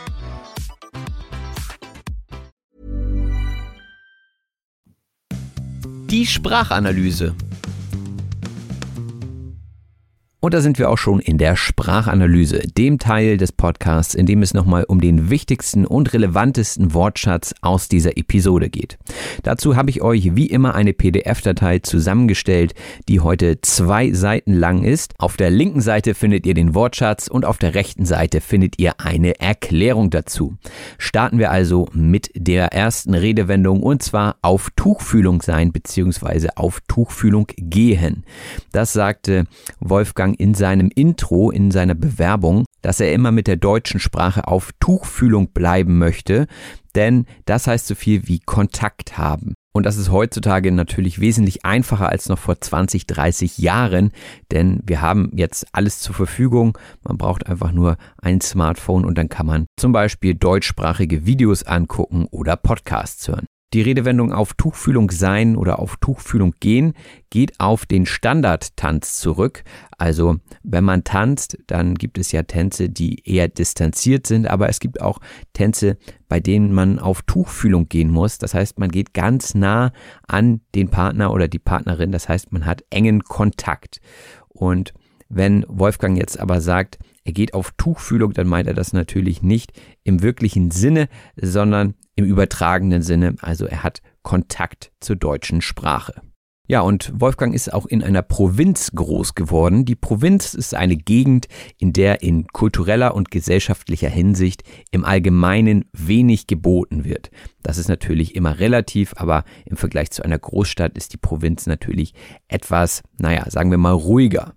Die Sprachanalyse. Und da sind wir auch schon in der Sprachanalyse, dem Teil des Podcasts, in dem es nochmal um den wichtigsten und relevantesten Wortschatz aus dieser Episode geht. Dazu habe ich euch wie immer eine PDF-Datei zusammengestellt, die heute zwei Seiten lang ist. Auf der linken Seite findet ihr den Wortschatz und auf der rechten Seite findet ihr eine Erklärung dazu. Starten wir also mit der ersten Redewendung und zwar auf Tuchfühlung sein bzw. auf Tuchfühlung gehen. Das sagte Wolfgang Wolfgang in seinem Intro, in seiner Bewerbung, dass er immer mit der deutschen Sprache auf Tuchfühlung bleiben möchte, denn das heißt so viel wie Kontakt haben. Und das ist heutzutage natürlich wesentlich einfacher als noch vor 20, 30 Jahren, denn wir haben jetzt alles zur Verfügung. Man braucht einfach nur ein Smartphone und dann kann man zum Beispiel deutschsprachige Videos angucken oder Podcasts hören. Die Redewendung auf Tuchfühlung sein oder auf Tuchfühlung gehen geht auf den Standardtanz zurück. Also wenn man tanzt, dann gibt es ja Tänze, die eher distanziert sind, aber es gibt auch Tänze, bei denen man auf Tuchfühlung gehen muss. Das heißt, man geht ganz nah an den Partner oder die Partnerin. Das heißt, man hat engen Kontakt. Und wenn Wolfgang jetzt aber sagt, er geht auf Tuchfühlung, dann meint er das natürlich nicht im wirklichen Sinne, sondern im übertragenen Sinne. Also er hat Kontakt zur deutschen Sprache. Ja, und Wolfgang ist auch in einer Provinz groß geworden. Die Provinz ist eine Gegend, in der in kultureller und gesellschaftlicher Hinsicht im Allgemeinen wenig geboten wird. Das ist natürlich immer relativ, aber im Vergleich zu einer Großstadt ist die Provinz natürlich etwas, naja, sagen wir mal ruhiger.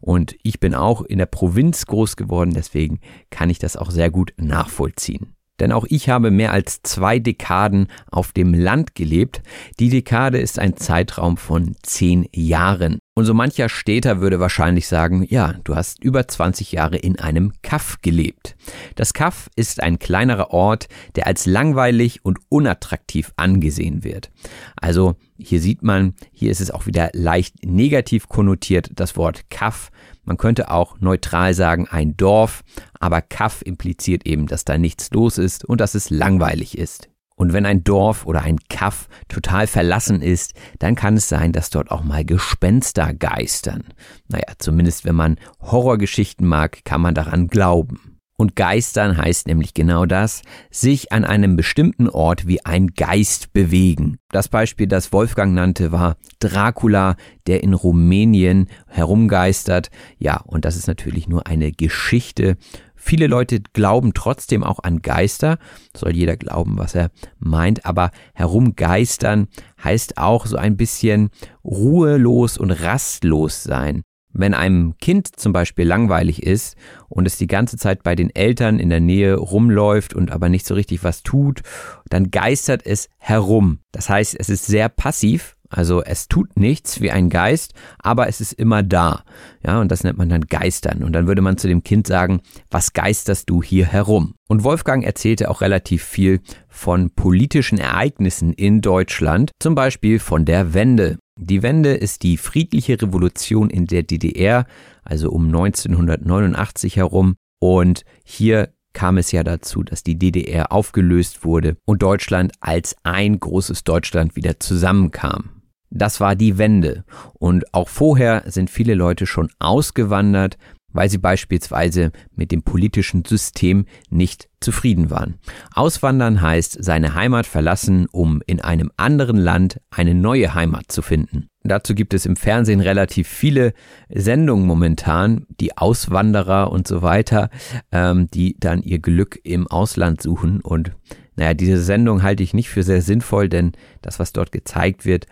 Und ich bin auch in der Provinz groß geworden, deswegen kann ich das auch sehr gut nachvollziehen. Denn auch ich habe mehr als zwei Dekaden auf dem Land gelebt. Die Dekade ist ein Zeitraum von zehn Jahren. Und so mancher Städter würde wahrscheinlich sagen, ja, du hast über 20 Jahre in einem Kaff gelebt. Das Kaff ist ein kleinerer Ort, der als langweilig und unattraktiv angesehen wird. Also hier sieht man, hier ist es auch wieder leicht negativ konnotiert, das Wort Kaff. Man könnte auch neutral sagen ein Dorf, aber Kaff impliziert eben, dass da nichts los ist und dass es langweilig ist. Und wenn ein Dorf oder ein Kaff total verlassen ist, dann kann es sein, dass dort auch mal Gespenster geistern. Naja, zumindest wenn man Horrorgeschichten mag, kann man daran glauben. Und geistern heißt nämlich genau das, sich an einem bestimmten Ort wie ein Geist bewegen. Das Beispiel, das Wolfgang nannte, war Dracula, der in Rumänien herumgeistert. Ja, und das ist natürlich nur eine Geschichte Viele Leute glauben trotzdem auch an Geister. Soll jeder glauben, was er meint. Aber herumgeistern heißt auch so ein bisschen ruhelos und rastlos sein. Wenn einem Kind zum Beispiel langweilig ist und es die ganze Zeit bei den Eltern in der Nähe rumläuft und aber nicht so richtig was tut, dann geistert es herum. Das heißt, es ist sehr passiv also es tut nichts wie ein Geist, aber es ist immer da. Ja, und das nennt man dann Geistern. Und dann würde man zu dem Kind sagen, was geisterst du hier herum? Und Wolfgang erzählte auch relativ viel von politischen Ereignissen in Deutschland, zum Beispiel von der Wende. Die Wende ist die friedliche Revolution in der DDR, also um 1989 herum. Und hier kam es ja dazu, dass die DDR aufgelöst wurde und Deutschland als ein großes Deutschland wieder zusammenkam. Das war die Wende. Und auch vorher sind viele Leute schon ausgewandert, weil sie beispielsweise mit dem politischen System nicht zufrieden waren. Auswandern heißt seine Heimat verlassen, um in einem anderen Land eine neue Heimat zu finden. Dazu gibt es im Fernsehen relativ viele Sendungen momentan, die Auswanderer und so weiter, ähm, die dann ihr Glück im Ausland suchen. Und naja, diese Sendung halte ich nicht für sehr sinnvoll, denn das, was dort gezeigt wird,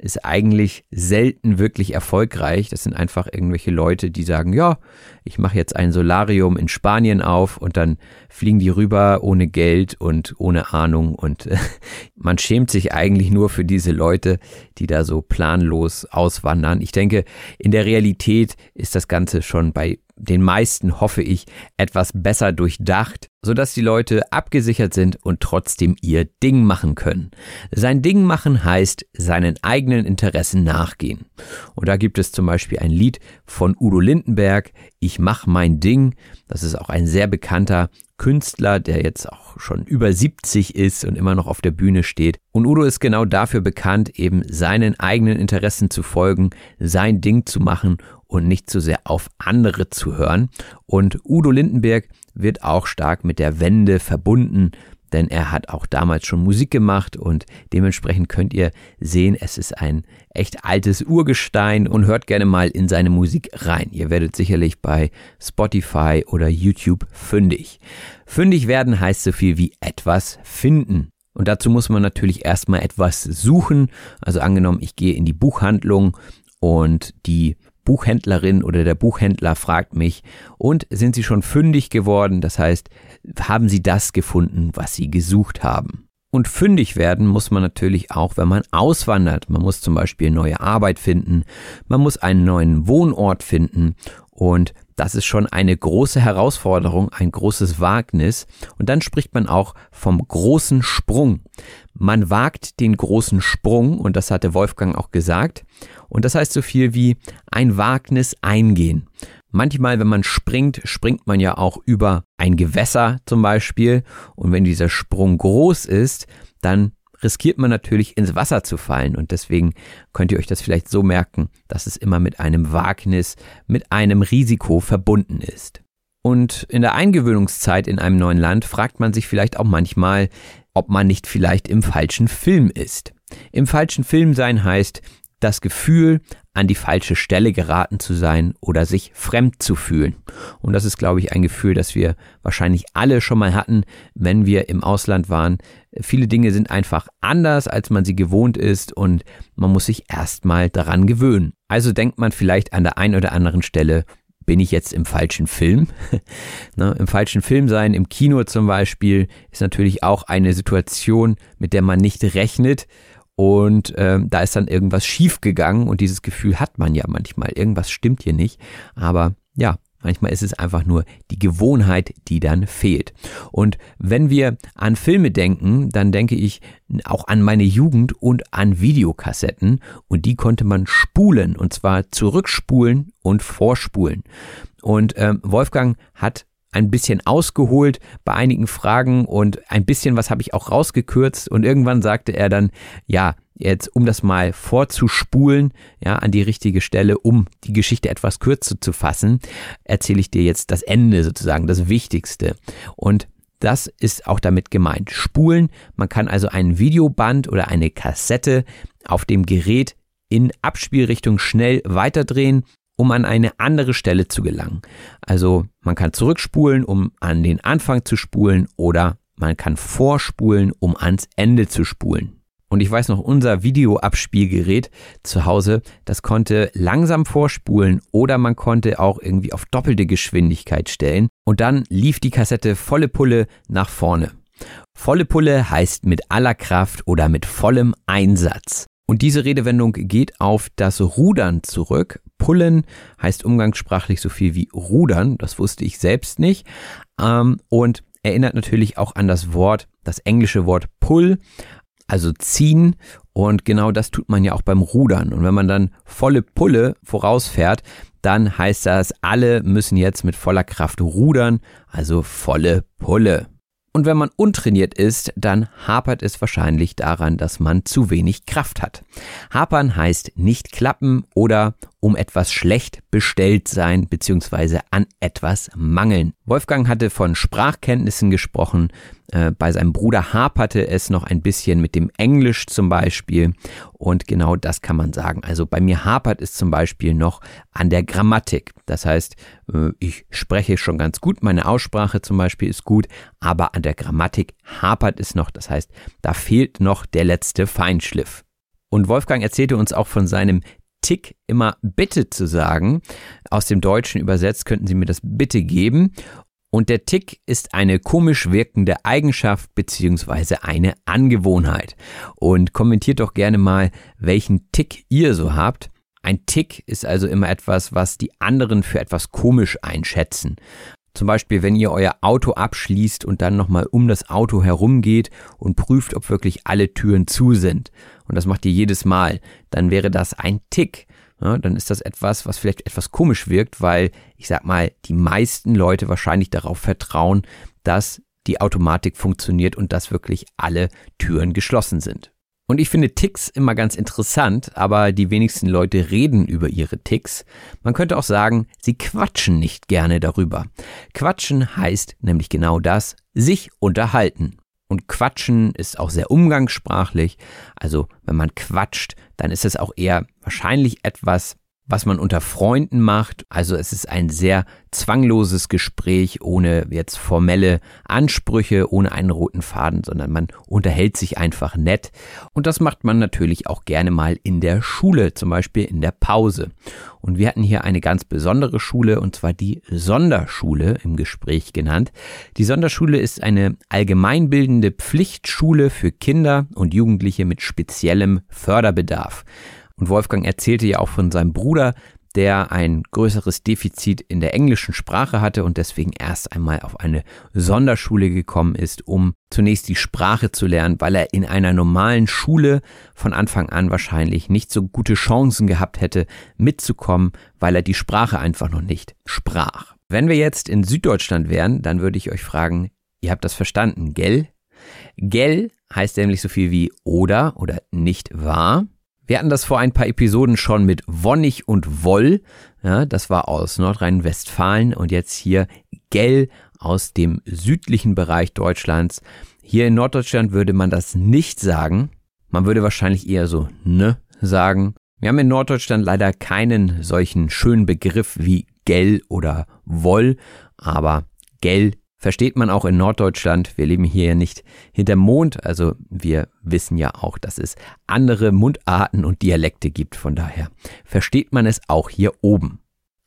ist eigentlich selten wirklich erfolgreich. Das sind einfach irgendwelche Leute, die sagen, ja, ich mache jetzt ein Solarium in Spanien auf und dann fliegen die rüber ohne Geld und ohne Ahnung und man schämt sich eigentlich nur für diese Leute, die da so planlos auswandern. Ich denke, in der Realität ist das Ganze schon bei den meisten, hoffe ich, etwas besser durchdacht, sodass die Leute abgesichert sind und trotzdem ihr Ding machen können. Sein Ding machen heißt seinen eigenen Interessen nachgehen. Und da gibt es zum Beispiel ein Lied von Udo Lindenberg, Ich mach mein Ding. Das ist auch ein sehr bekannter Künstler, der jetzt auch schon über 70 ist und immer noch auf der Bühne steht. Und Udo ist genau dafür bekannt, eben seinen eigenen Interessen zu folgen, sein Ding zu machen und nicht zu sehr auf andere zu hören. Und Udo Lindenberg wird auch stark mit der Wende verbunden, denn er hat auch damals schon Musik gemacht und dementsprechend könnt ihr sehen, es ist ein echt altes Urgestein und hört gerne mal in seine Musik rein. Ihr werdet sicherlich bei Spotify oder YouTube fündig. Fündig werden heißt so viel wie etwas finden. Und dazu muss man natürlich erstmal etwas suchen. Also angenommen, ich gehe in die Buchhandlung und die Buchhändlerin oder der Buchhändler fragt mich, und sind Sie schon fündig geworden? Das heißt, haben Sie das gefunden, was Sie gesucht haben? Und fündig werden muss man natürlich auch, wenn man auswandert. Man muss zum Beispiel neue Arbeit finden, man muss einen neuen Wohnort finden und das ist schon eine große Herausforderung, ein großes Wagnis. Und dann spricht man auch vom großen Sprung. Man wagt den großen Sprung, und das hatte Wolfgang auch gesagt. Und das heißt so viel wie ein Wagnis eingehen. Manchmal, wenn man springt, springt man ja auch über ein Gewässer zum Beispiel. Und wenn dieser Sprung groß ist, dann riskiert man natürlich ins Wasser zu fallen. Und deswegen könnt ihr euch das vielleicht so merken, dass es immer mit einem Wagnis, mit einem Risiko verbunden ist. Und in der Eingewöhnungszeit in einem neuen Land fragt man sich vielleicht auch manchmal, ob man nicht vielleicht im falschen Film ist. Im falschen Film sein heißt, das Gefühl, an die falsche Stelle geraten zu sein oder sich fremd zu fühlen. Und das ist, glaube ich, ein Gefühl, das wir wahrscheinlich alle schon mal hatten, wenn wir im Ausland waren. Viele Dinge sind einfach anders, als man sie gewohnt ist und man muss sich erstmal daran gewöhnen. Also denkt man vielleicht an der einen oder anderen Stelle, bin ich jetzt im falschen Film? ne, Im falschen Film sein, im Kino zum Beispiel, ist natürlich auch eine Situation, mit der man nicht rechnet. Und ähm, da ist dann irgendwas schiefgegangen und dieses Gefühl hat man ja manchmal. Irgendwas stimmt hier nicht. Aber ja, Manchmal ist es einfach nur die Gewohnheit, die dann fehlt. Und wenn wir an Filme denken, dann denke ich auch an meine Jugend und an Videokassetten. Und die konnte man spulen, und zwar zurückspulen und vorspulen. Und ähm, Wolfgang hat ein bisschen ausgeholt bei einigen Fragen und ein bisschen was habe ich auch rausgekürzt und irgendwann sagte er dann, ja, jetzt um das mal vorzuspulen, ja, an die richtige Stelle, um die Geschichte etwas kürzer zu fassen, erzähle ich dir jetzt das Ende sozusagen, das Wichtigste. Und das ist auch damit gemeint. Spulen, man kann also ein Videoband oder eine Kassette auf dem Gerät in Abspielrichtung schnell weiterdrehen um an eine andere Stelle zu gelangen. Also man kann zurückspulen, um an den Anfang zu spulen oder man kann vorspulen, um ans Ende zu spulen. Und ich weiß noch, unser Videoabspielgerät zu Hause, das konnte langsam vorspulen oder man konnte auch irgendwie auf doppelte Geschwindigkeit stellen. Und dann lief die Kassette volle Pulle nach vorne. Volle Pulle heißt mit aller Kraft oder mit vollem Einsatz. Und diese Redewendung geht auf das Rudern zurück. Pullen heißt umgangssprachlich so viel wie Rudern, das wusste ich selbst nicht. Ähm, und erinnert natürlich auch an das Wort, das englische Wort Pull, also ziehen. Und genau das tut man ja auch beim Rudern. Und wenn man dann volle Pulle vorausfährt, dann heißt das, alle müssen jetzt mit voller Kraft rudern, also volle Pulle. Und wenn man untrainiert ist, dann hapert es wahrscheinlich daran, dass man zu wenig Kraft hat. Hapern heißt nicht klappen oder um etwas schlecht bestellt sein bzw. an etwas mangeln. Wolfgang hatte von Sprachkenntnissen gesprochen. Äh, bei seinem Bruder haperte es noch ein bisschen mit dem Englisch zum Beispiel. Und genau das kann man sagen. Also bei mir hapert es zum Beispiel noch an der Grammatik. Das heißt, äh, ich spreche schon ganz gut, meine Aussprache zum Beispiel ist gut, aber an der Grammatik hapert es noch. Das heißt, da fehlt noch der letzte Feinschliff. Und Wolfgang erzählte uns auch von seinem Tick immer bitte zu sagen. Aus dem Deutschen übersetzt könnten Sie mir das bitte geben. Und der Tick ist eine komisch wirkende Eigenschaft beziehungsweise eine Angewohnheit. Und kommentiert doch gerne mal, welchen Tick ihr so habt. Ein Tick ist also immer etwas, was die anderen für etwas komisch einschätzen. Zum Beispiel, wenn ihr euer Auto abschließt und dann nochmal um das Auto herumgeht und prüft, ob wirklich alle Türen zu sind. Und das macht ihr jedes Mal. Dann wäre das ein Tick. Ja, dann ist das etwas, was vielleicht etwas komisch wirkt, weil ich sag mal, die meisten Leute wahrscheinlich darauf vertrauen, dass die Automatik funktioniert und dass wirklich alle Türen geschlossen sind. Und ich finde Ticks immer ganz interessant, aber die wenigsten Leute reden über ihre Ticks. Man könnte auch sagen, sie quatschen nicht gerne darüber. Quatschen heißt nämlich genau das, sich unterhalten. Und quatschen ist auch sehr umgangssprachlich. Also wenn man quatscht, dann ist es auch eher wahrscheinlich etwas, was man unter Freunden macht. Also es ist ein sehr zwangloses Gespräch ohne jetzt formelle Ansprüche, ohne einen roten Faden, sondern man unterhält sich einfach nett. Und das macht man natürlich auch gerne mal in der Schule, zum Beispiel in der Pause. Und wir hatten hier eine ganz besondere Schule, und zwar die Sonderschule im Gespräch genannt. Die Sonderschule ist eine allgemeinbildende Pflichtschule für Kinder und Jugendliche mit speziellem Förderbedarf. Und Wolfgang erzählte ja auch von seinem Bruder, der ein größeres Defizit in der englischen Sprache hatte und deswegen erst einmal auf eine Sonderschule gekommen ist, um zunächst die Sprache zu lernen, weil er in einer normalen Schule von Anfang an wahrscheinlich nicht so gute Chancen gehabt hätte, mitzukommen, weil er die Sprache einfach noch nicht sprach. Wenn wir jetzt in Süddeutschland wären, dann würde ich euch fragen, ihr habt das verstanden, gell? Gell heißt nämlich so viel wie oder oder nicht wahr. Wir hatten das vor ein paar Episoden schon mit Wonnig und Woll. Ja, das war aus Nordrhein-Westfalen und jetzt hier Gell aus dem südlichen Bereich Deutschlands. Hier in Norddeutschland würde man das nicht sagen. Man würde wahrscheinlich eher so ne sagen. Wir haben in Norddeutschland leider keinen solchen schönen Begriff wie Gell oder Woll, aber Gell Versteht man auch in Norddeutschland. Wir leben hier ja nicht hinterm Mond, also wir wissen ja auch, dass es andere Mundarten und Dialekte gibt. Von daher versteht man es auch hier oben.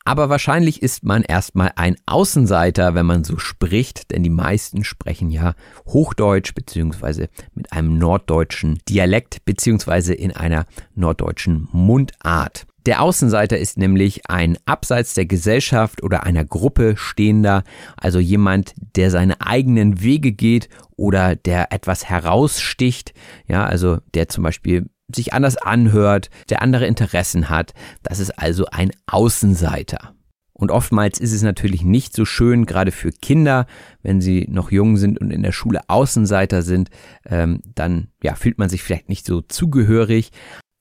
Aber wahrscheinlich ist man erstmal ein Außenseiter, wenn man so spricht, denn die meisten sprechen ja Hochdeutsch beziehungsweise mit einem norddeutschen Dialekt beziehungsweise in einer norddeutschen Mundart. Der Außenseiter ist nämlich ein abseits der Gesellschaft oder einer Gruppe stehender, also jemand, der seine eigenen Wege geht oder der etwas heraussticht, ja, also der zum Beispiel sich anders anhört, der andere Interessen hat. Das ist also ein Außenseiter. Und oftmals ist es natürlich nicht so schön, gerade für Kinder, wenn sie noch jung sind und in der Schule Außenseiter sind, ähm, dann ja, fühlt man sich vielleicht nicht so zugehörig.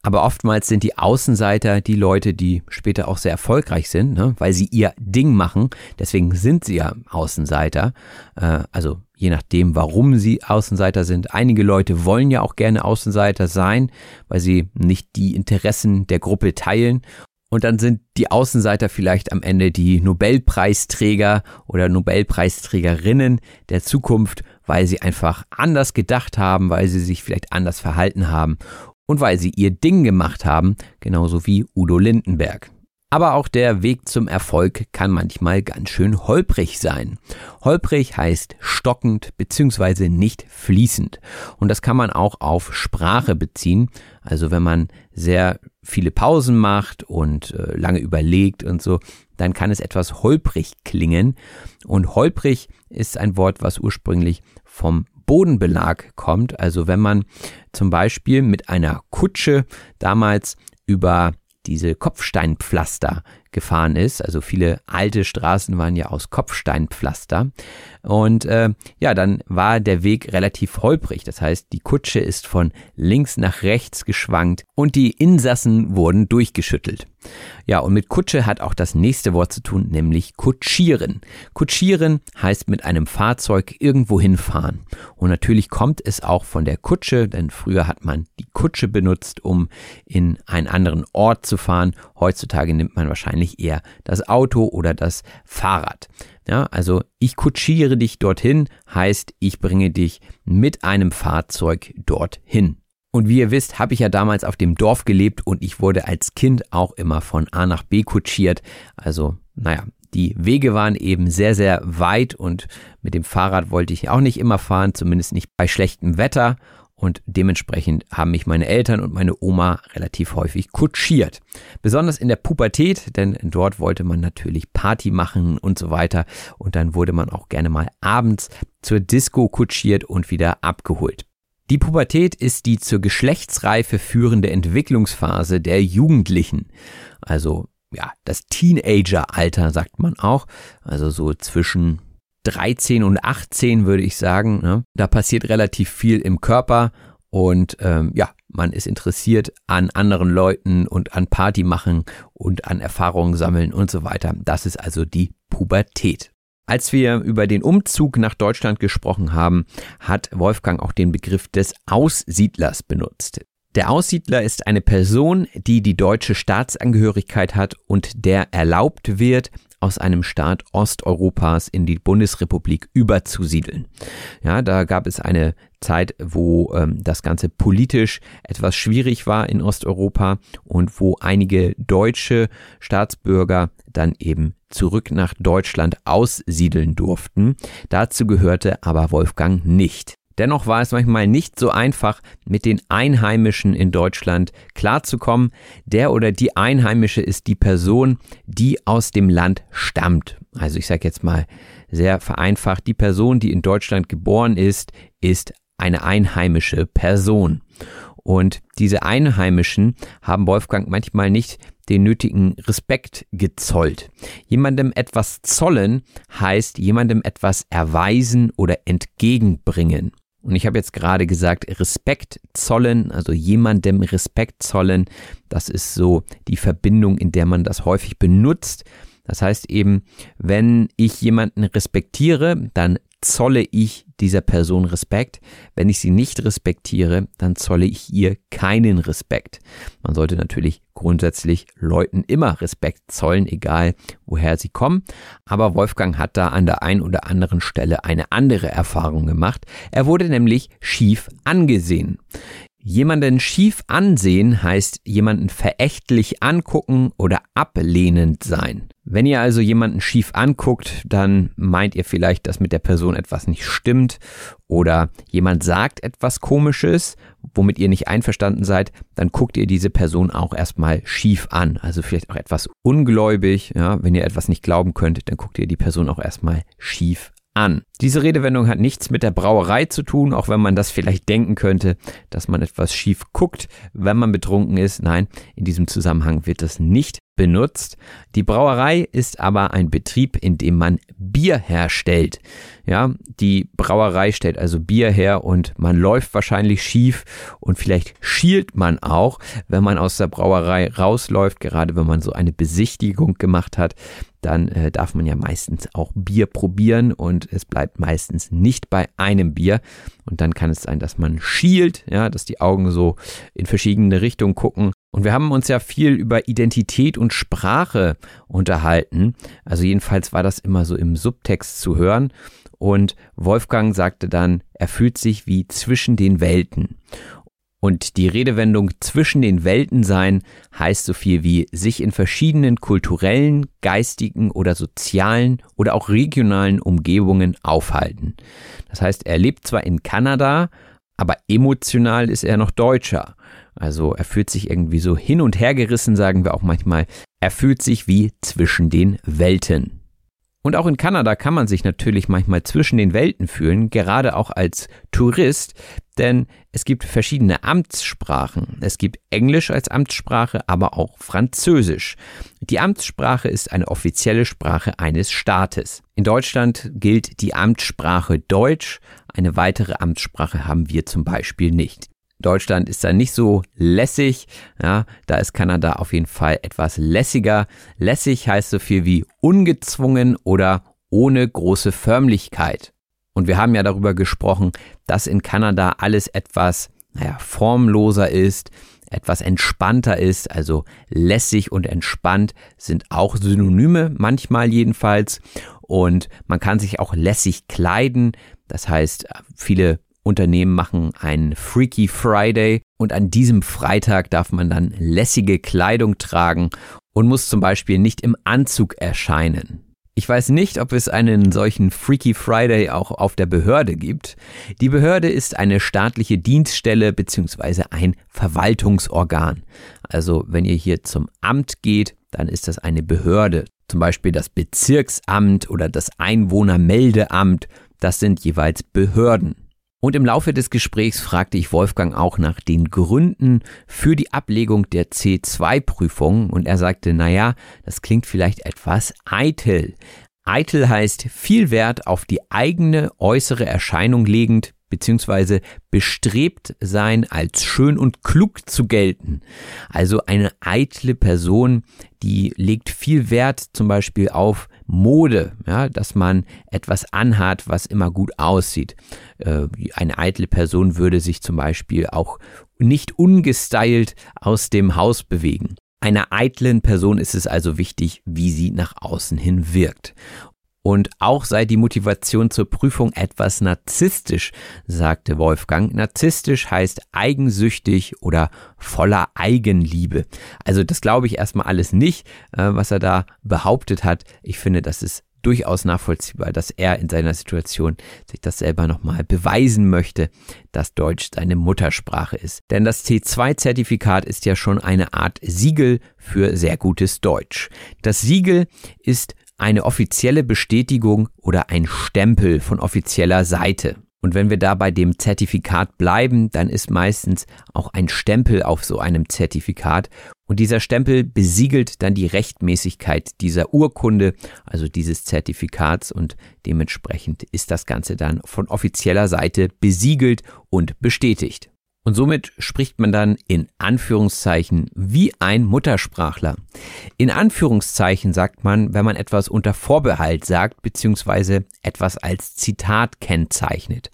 Aber oftmals sind die Außenseiter die Leute, die später auch sehr erfolgreich sind, ne? weil sie ihr Ding machen. Deswegen sind sie ja Außenseiter. Äh, also je nachdem, warum sie Außenseiter sind. Einige Leute wollen ja auch gerne Außenseiter sein, weil sie nicht die Interessen der Gruppe teilen. Und dann sind die Außenseiter vielleicht am Ende die Nobelpreisträger oder Nobelpreisträgerinnen der Zukunft, weil sie einfach anders gedacht haben, weil sie sich vielleicht anders verhalten haben und weil sie ihr Ding gemacht haben, genauso wie Udo Lindenberg. Aber auch der Weg zum Erfolg kann manchmal ganz schön holprig sein. Holprig heißt stockend bzw. nicht fließend. Und das kann man auch auf Sprache beziehen. Also wenn man sehr viele Pausen macht und äh, lange überlegt und so, dann kann es etwas holprig klingen. Und holprig ist ein Wort, was ursprünglich vom Bodenbelag kommt. Also wenn man zum Beispiel mit einer Kutsche damals über diese Kopfsteinpflaster gefahren ist. Also viele alte Straßen waren ja aus Kopfsteinpflaster. Und äh, ja, dann war der Weg relativ holprig. Das heißt, die Kutsche ist von links nach rechts geschwankt und die Insassen wurden durchgeschüttelt. Ja, und mit Kutsche hat auch das nächste Wort zu tun, nämlich kutschieren. Kutschieren heißt mit einem Fahrzeug irgendwo hinfahren. Und natürlich kommt es auch von der Kutsche, denn früher hat man die Kutsche benutzt, um in einen anderen Ort zu fahren. Heutzutage nimmt man wahrscheinlich eher das Auto oder das Fahrrad. Ja, also ich kutschiere dich dorthin heißt, ich bringe dich mit einem Fahrzeug dorthin. Und wie ihr wisst, habe ich ja damals auf dem Dorf gelebt und ich wurde als Kind auch immer von A nach B kutschiert. Also, naja, die Wege waren eben sehr, sehr weit und mit dem Fahrrad wollte ich auch nicht immer fahren, zumindest nicht bei schlechtem Wetter. Und dementsprechend haben mich meine Eltern und meine Oma relativ häufig kutschiert. Besonders in der Pubertät, denn dort wollte man natürlich Party machen und so weiter. Und dann wurde man auch gerne mal abends zur Disco kutschiert und wieder abgeholt. Die Pubertät ist die zur Geschlechtsreife führende Entwicklungsphase der Jugendlichen. Also ja, das Teenager-Alter sagt man auch. Also so zwischen 13 und 18 würde ich sagen. Ne? Da passiert relativ viel im Körper und ähm, ja, man ist interessiert an anderen Leuten und an Party machen und an Erfahrungen sammeln und so weiter. Das ist also die Pubertät. Als wir über den Umzug nach Deutschland gesprochen haben, hat Wolfgang auch den Begriff des Aussiedlers benutzt. Der Aussiedler ist eine Person, die die deutsche Staatsangehörigkeit hat und der erlaubt wird, aus einem Staat Osteuropas in die Bundesrepublik überzusiedeln. Ja, da gab es eine Zeit, wo ähm, das Ganze politisch etwas schwierig war in Osteuropa und wo einige deutsche Staatsbürger dann eben zurück nach Deutschland aussiedeln durften. Dazu gehörte aber Wolfgang nicht. Dennoch war es manchmal nicht so einfach, mit den Einheimischen in Deutschland klarzukommen. Der oder die Einheimische ist die Person, die aus dem Land stammt. Also ich sage jetzt mal sehr vereinfacht, die Person, die in Deutschland geboren ist, ist eine einheimische Person. Und diese Einheimischen haben Wolfgang manchmal nicht den nötigen Respekt gezollt. Jemandem etwas zollen heißt jemandem etwas erweisen oder entgegenbringen. Und ich habe jetzt gerade gesagt, Respekt zollen, also jemandem Respekt zollen, das ist so die Verbindung, in der man das häufig benutzt. Das heißt eben, wenn ich jemanden respektiere, dann zolle ich dieser Person Respekt. Wenn ich sie nicht respektiere, dann zolle ich ihr keinen Respekt. Man sollte natürlich grundsätzlich Leuten immer Respekt zollen, egal woher sie kommen. Aber Wolfgang hat da an der einen oder anderen Stelle eine andere Erfahrung gemacht. Er wurde nämlich schief angesehen. Jemanden schief ansehen heißt jemanden verächtlich angucken oder ablehnend sein. Wenn ihr also jemanden schief anguckt, dann meint ihr vielleicht, dass mit der Person etwas nicht stimmt oder jemand sagt etwas Komisches, womit ihr nicht einverstanden seid, dann guckt ihr diese Person auch erstmal schief an. Also vielleicht auch etwas ungläubig. Ja, wenn ihr etwas nicht glauben könnt, dann guckt ihr die Person auch erstmal schief an. Diese Redewendung hat nichts mit der Brauerei zu tun, auch wenn man das vielleicht denken könnte, dass man etwas schief guckt, wenn man betrunken ist. Nein, in diesem Zusammenhang wird das nicht benutzt. Die Brauerei ist aber ein Betrieb, in dem man Bier herstellt. Ja, die Brauerei stellt also Bier her und man läuft wahrscheinlich schief und vielleicht schielt man auch, wenn man aus der Brauerei rausläuft, gerade wenn man so eine Besichtigung gemacht hat, dann äh, darf man ja meistens auch Bier probieren und es bleibt meistens nicht bei einem Bier und dann kann es sein, dass man schielt, ja, dass die Augen so in verschiedene Richtungen gucken und wir haben uns ja viel über Identität und Sprache unterhalten. Also jedenfalls war das immer so im Subtext zu hören. Und Wolfgang sagte dann, er fühlt sich wie zwischen den Welten. Und die Redewendung zwischen den Welten sein heißt so viel wie sich in verschiedenen kulturellen, geistigen oder sozialen oder auch regionalen Umgebungen aufhalten. Das heißt, er lebt zwar in Kanada, aber emotional ist er noch Deutscher. Also er fühlt sich irgendwie so hin und her gerissen, sagen wir auch manchmal. Er fühlt sich wie zwischen den Welten. Und auch in Kanada kann man sich natürlich manchmal zwischen den Welten fühlen, gerade auch als Tourist, denn es gibt verschiedene Amtssprachen. Es gibt Englisch als Amtssprache, aber auch Französisch. Die Amtssprache ist eine offizielle Sprache eines Staates. In Deutschland gilt die Amtssprache Deutsch, eine weitere Amtssprache haben wir zum Beispiel nicht. Deutschland ist da nicht so lässig. Ja, da ist Kanada auf jeden Fall etwas lässiger. Lässig heißt so viel wie ungezwungen oder ohne große Förmlichkeit. Und wir haben ja darüber gesprochen, dass in Kanada alles etwas, naja, formloser ist, etwas entspannter ist, also lässig und entspannt sind auch Synonyme, manchmal jedenfalls. Und man kann sich auch lässig kleiden. Das heißt, viele Unternehmen machen einen Freaky Friday und an diesem Freitag darf man dann lässige Kleidung tragen und muss zum Beispiel nicht im Anzug erscheinen. Ich weiß nicht, ob es einen solchen Freaky Friday auch auf der Behörde gibt. Die Behörde ist eine staatliche Dienststelle bzw. ein Verwaltungsorgan. Also wenn ihr hier zum Amt geht, dann ist das eine Behörde. Zum Beispiel das Bezirksamt oder das Einwohnermeldeamt. Das sind jeweils Behörden. Und im Laufe des Gesprächs fragte ich Wolfgang auch nach den Gründen für die Ablegung der C2-Prüfung und er sagte, naja, das klingt vielleicht etwas eitel. Eitel heißt viel Wert auf die eigene äußere Erscheinung legend, beziehungsweise bestrebt sein, als schön und klug zu gelten. Also eine eitle Person, die legt viel Wert zum Beispiel auf Mode, ja, dass man etwas anhat, was immer gut aussieht. Äh, eine eitle Person würde sich zum Beispiel auch nicht ungestylt aus dem Haus bewegen. Einer eitlen Person ist es also wichtig, wie sie nach außen hin wirkt. Und auch sei die Motivation zur Prüfung etwas narzisstisch, sagte Wolfgang. Narzisstisch heißt eigensüchtig oder voller Eigenliebe. Also das glaube ich erstmal alles nicht, äh, was er da behauptet hat. Ich finde, das ist durchaus nachvollziehbar, dass er in seiner Situation sich das selber nochmal beweisen möchte, dass Deutsch seine Muttersprache ist. Denn das C2-Zertifikat ist ja schon eine Art Siegel für sehr gutes Deutsch. Das Siegel ist eine offizielle Bestätigung oder ein Stempel von offizieller Seite. Und wenn wir da bei dem Zertifikat bleiben, dann ist meistens auch ein Stempel auf so einem Zertifikat. Und dieser Stempel besiegelt dann die Rechtmäßigkeit dieser Urkunde, also dieses Zertifikats. Und dementsprechend ist das Ganze dann von offizieller Seite besiegelt und bestätigt. Und somit spricht man dann in Anführungszeichen wie ein Muttersprachler. In Anführungszeichen sagt man, wenn man etwas unter Vorbehalt sagt, beziehungsweise etwas als Zitat kennzeichnet.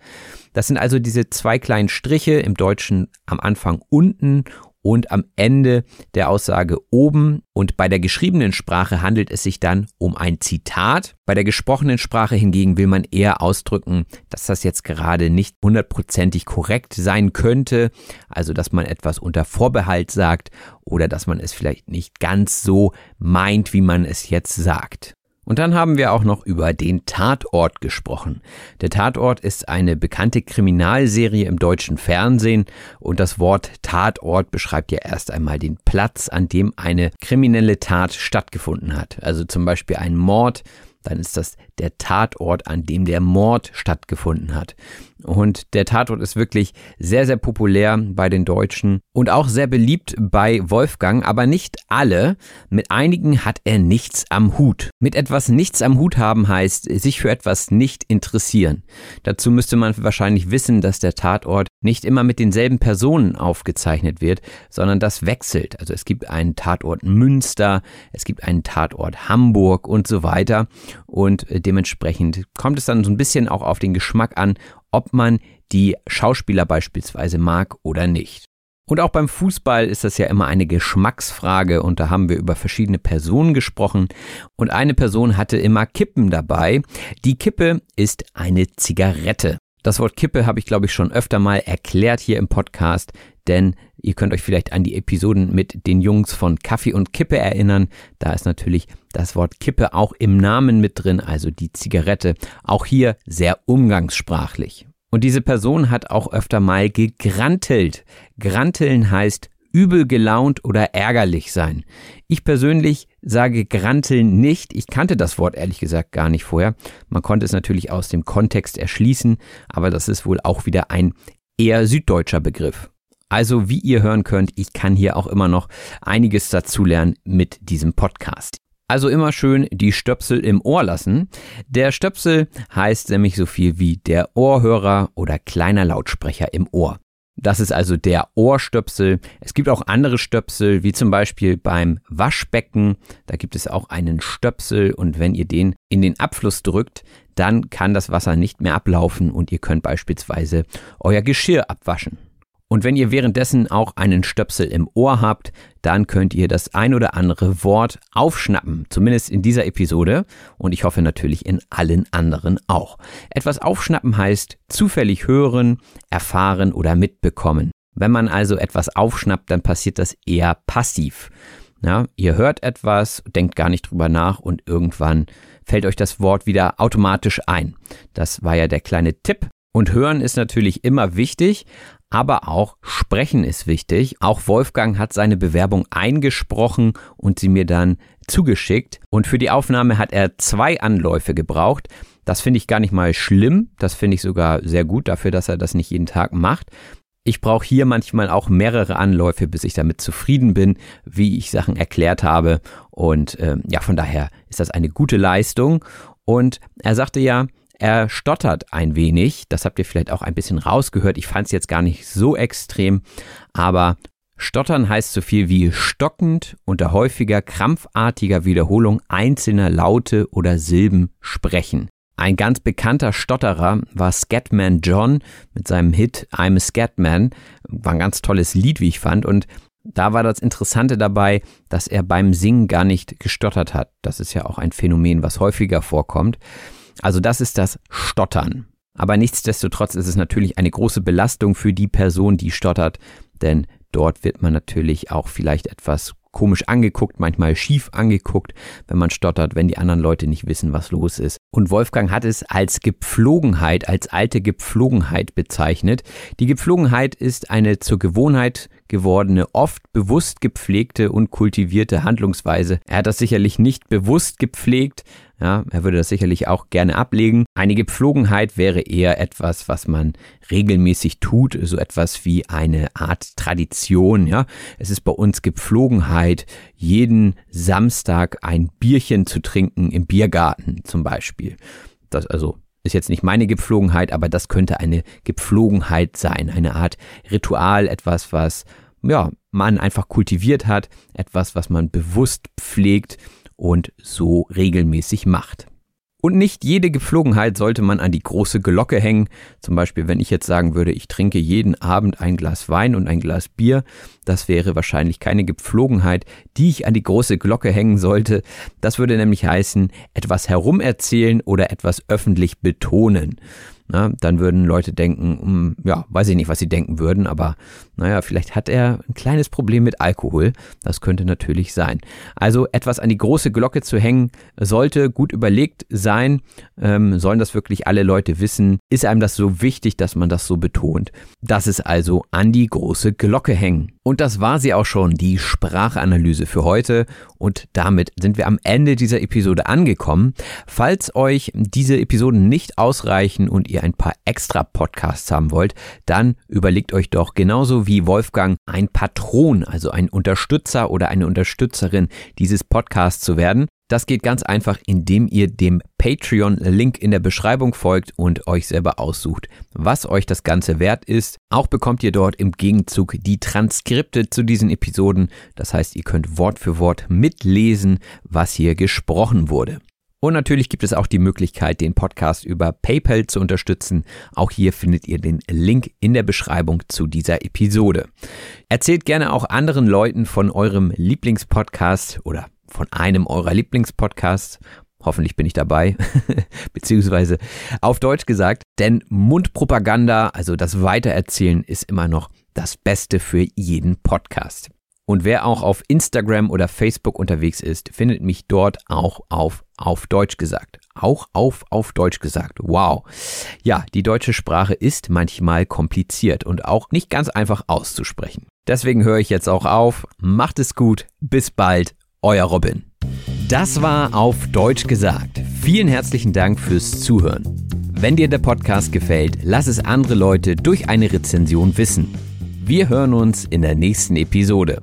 Das sind also diese zwei kleinen Striche im Deutschen am Anfang unten und am Ende der Aussage oben. Und bei der geschriebenen Sprache handelt es sich dann um ein Zitat. Bei der gesprochenen Sprache hingegen will man eher ausdrücken, dass das jetzt gerade nicht hundertprozentig korrekt sein könnte. Also, dass man etwas unter Vorbehalt sagt oder dass man es vielleicht nicht ganz so meint, wie man es jetzt sagt. Und dann haben wir auch noch über den Tatort gesprochen. Der Tatort ist eine bekannte Kriminalserie im deutschen Fernsehen und das Wort Tatort beschreibt ja erst einmal den Platz, an dem eine kriminelle Tat stattgefunden hat. Also zum Beispiel ein Mord, dann ist das der Tatort, an dem der Mord stattgefunden hat. Und der Tatort ist wirklich sehr, sehr populär bei den Deutschen und auch sehr beliebt bei Wolfgang, aber nicht alle. Mit einigen hat er nichts am Hut. Mit etwas nichts am Hut haben heißt, sich für etwas nicht interessieren. Dazu müsste man wahrscheinlich wissen, dass der Tatort nicht immer mit denselben Personen aufgezeichnet wird, sondern das wechselt. Also es gibt einen Tatort Münster, es gibt einen Tatort Hamburg und so weiter. Und dementsprechend kommt es dann so ein bisschen auch auf den Geschmack an, ob man die Schauspieler beispielsweise mag oder nicht. Und auch beim Fußball ist das ja immer eine Geschmacksfrage und da haben wir über verschiedene Personen gesprochen und eine Person hatte immer Kippen dabei. Die Kippe ist eine Zigarette. Das Wort Kippe habe ich glaube ich schon öfter mal erklärt hier im Podcast, denn ihr könnt euch vielleicht an die Episoden mit den Jungs von Kaffee und Kippe erinnern. Da ist natürlich das Wort Kippe auch im Namen mit drin, also die Zigarette. Auch hier sehr umgangssprachlich. Und diese Person hat auch öfter mal gegrantelt. Granteln heißt übel gelaunt oder ärgerlich sein. Ich persönlich sage granteln nicht. Ich kannte das Wort ehrlich gesagt gar nicht vorher. Man konnte es natürlich aus dem Kontext erschließen, aber das ist wohl auch wieder ein eher süddeutscher Begriff. Also wie ihr hören könnt, ich kann hier auch immer noch einiges dazulernen mit diesem Podcast. Also immer schön die Stöpsel im Ohr lassen. Der Stöpsel heißt nämlich so viel wie der Ohrhörer oder kleiner Lautsprecher im Ohr. Das ist also der Ohrstöpsel. Es gibt auch andere Stöpsel, wie zum Beispiel beim Waschbecken. Da gibt es auch einen Stöpsel und wenn ihr den in den Abfluss drückt, dann kann das Wasser nicht mehr ablaufen und ihr könnt beispielsweise euer Geschirr abwaschen. Und wenn ihr währenddessen auch einen Stöpsel im Ohr habt, dann könnt ihr das ein oder andere Wort aufschnappen, zumindest in dieser Episode und ich hoffe natürlich in allen anderen auch. Etwas aufschnappen heißt zufällig hören, erfahren oder mitbekommen. Wenn man also etwas aufschnappt, dann passiert das eher passiv. Ja, ihr hört etwas, denkt gar nicht drüber nach und irgendwann fällt euch das Wort wieder automatisch ein. Das war ja der kleine Tipp. Und hören ist natürlich immer wichtig, aber auch Sprechen ist wichtig. Auch Wolfgang hat seine Bewerbung eingesprochen und sie mir dann zugeschickt. Und für die Aufnahme hat er zwei Anläufe gebraucht. Das finde ich gar nicht mal schlimm. Das finde ich sogar sehr gut dafür, dass er das nicht jeden Tag macht. Ich brauche hier manchmal auch mehrere Anläufe, bis ich damit zufrieden bin, wie ich Sachen erklärt habe. Und äh, ja, von daher ist das eine gute Leistung. Und er sagte ja, er stottert ein wenig, das habt ihr vielleicht auch ein bisschen rausgehört. Ich fand es jetzt gar nicht so extrem, aber Stottern heißt so viel wie stockend unter häufiger krampfartiger Wiederholung einzelner Laute oder Silben sprechen. Ein ganz bekannter Stotterer war Scatman John mit seinem Hit I'm a Scatman. War ein ganz tolles Lied, wie ich fand. Und da war das Interessante dabei, dass er beim Singen gar nicht gestottert hat. Das ist ja auch ein Phänomen, was häufiger vorkommt. Also das ist das Stottern. Aber nichtsdestotrotz ist es natürlich eine große Belastung für die Person, die stottert, denn dort wird man natürlich auch vielleicht etwas komisch angeguckt, manchmal schief angeguckt, wenn man stottert, wenn die anderen Leute nicht wissen, was los ist. Und Wolfgang hat es als Gepflogenheit, als alte Gepflogenheit bezeichnet. Die Gepflogenheit ist eine zur Gewohnheit gewordene, oft bewusst gepflegte und kultivierte Handlungsweise. Er hat das sicherlich nicht bewusst gepflegt, ja, er würde das sicherlich auch gerne ablegen. Eine Gepflogenheit wäre eher etwas, was man regelmäßig tut, so etwas wie eine Art Tradition, ja. Es ist bei uns Gepflogenheit, jeden Samstag ein Bierchen zu trinken im Biergarten zum Beispiel. Das also ist jetzt nicht meine Gepflogenheit, aber das könnte eine Gepflogenheit sein, eine Art Ritual, etwas, was ja, man einfach kultiviert hat, etwas, was man bewusst pflegt und so regelmäßig macht. Und nicht jede Gepflogenheit sollte man an die große Glocke hängen. Zum Beispiel, wenn ich jetzt sagen würde, ich trinke jeden Abend ein Glas Wein und ein Glas Bier, das wäre wahrscheinlich keine Gepflogenheit, die ich an die große Glocke hängen sollte. Das würde nämlich heißen, etwas herumerzählen oder etwas öffentlich betonen. Na, dann würden Leute denken, hm, ja, weiß ich nicht, was sie denken würden, aber naja, vielleicht hat er ein kleines Problem mit Alkohol. Das könnte natürlich sein. Also etwas an die große Glocke zu hängen, sollte gut überlegt sein. Ähm, sollen das wirklich alle Leute wissen? Ist einem das so wichtig, dass man das so betont? Das ist also an die große Glocke hängen. Und das war sie auch schon, die Sprachanalyse für heute. Und damit sind wir am Ende dieser Episode angekommen. Falls euch diese Episoden nicht ausreichen und ihr ein paar extra Podcasts haben wollt, dann überlegt euch doch genauso wie Wolfgang ein Patron, also ein Unterstützer oder eine Unterstützerin dieses Podcasts zu werden. Das geht ganz einfach, indem ihr dem Patreon-Link in der Beschreibung folgt und euch selber aussucht, was euch das Ganze wert ist. Auch bekommt ihr dort im Gegenzug die Transkripte zu diesen Episoden. Das heißt, ihr könnt Wort für Wort mitlesen, was hier gesprochen wurde. Und natürlich gibt es auch die Möglichkeit, den Podcast über PayPal zu unterstützen. Auch hier findet ihr den Link in der Beschreibung zu dieser Episode. Erzählt gerne auch anderen Leuten von eurem Lieblingspodcast oder von einem eurer Lieblingspodcasts. Hoffentlich bin ich dabei, beziehungsweise auf Deutsch gesagt, denn Mundpropaganda, also das Weitererzählen, ist immer noch das Beste für jeden Podcast. Und wer auch auf Instagram oder Facebook unterwegs ist, findet mich dort auch auf auf Deutsch gesagt. Auch auf auf Deutsch gesagt. Wow. Ja, die deutsche Sprache ist manchmal kompliziert und auch nicht ganz einfach auszusprechen. Deswegen höre ich jetzt auch auf. Macht es gut. Bis bald. Euer Robin. Das war auf Deutsch gesagt. Vielen herzlichen Dank fürs Zuhören. Wenn dir der Podcast gefällt, lass es andere Leute durch eine Rezension wissen. Wir hören uns in der nächsten Episode.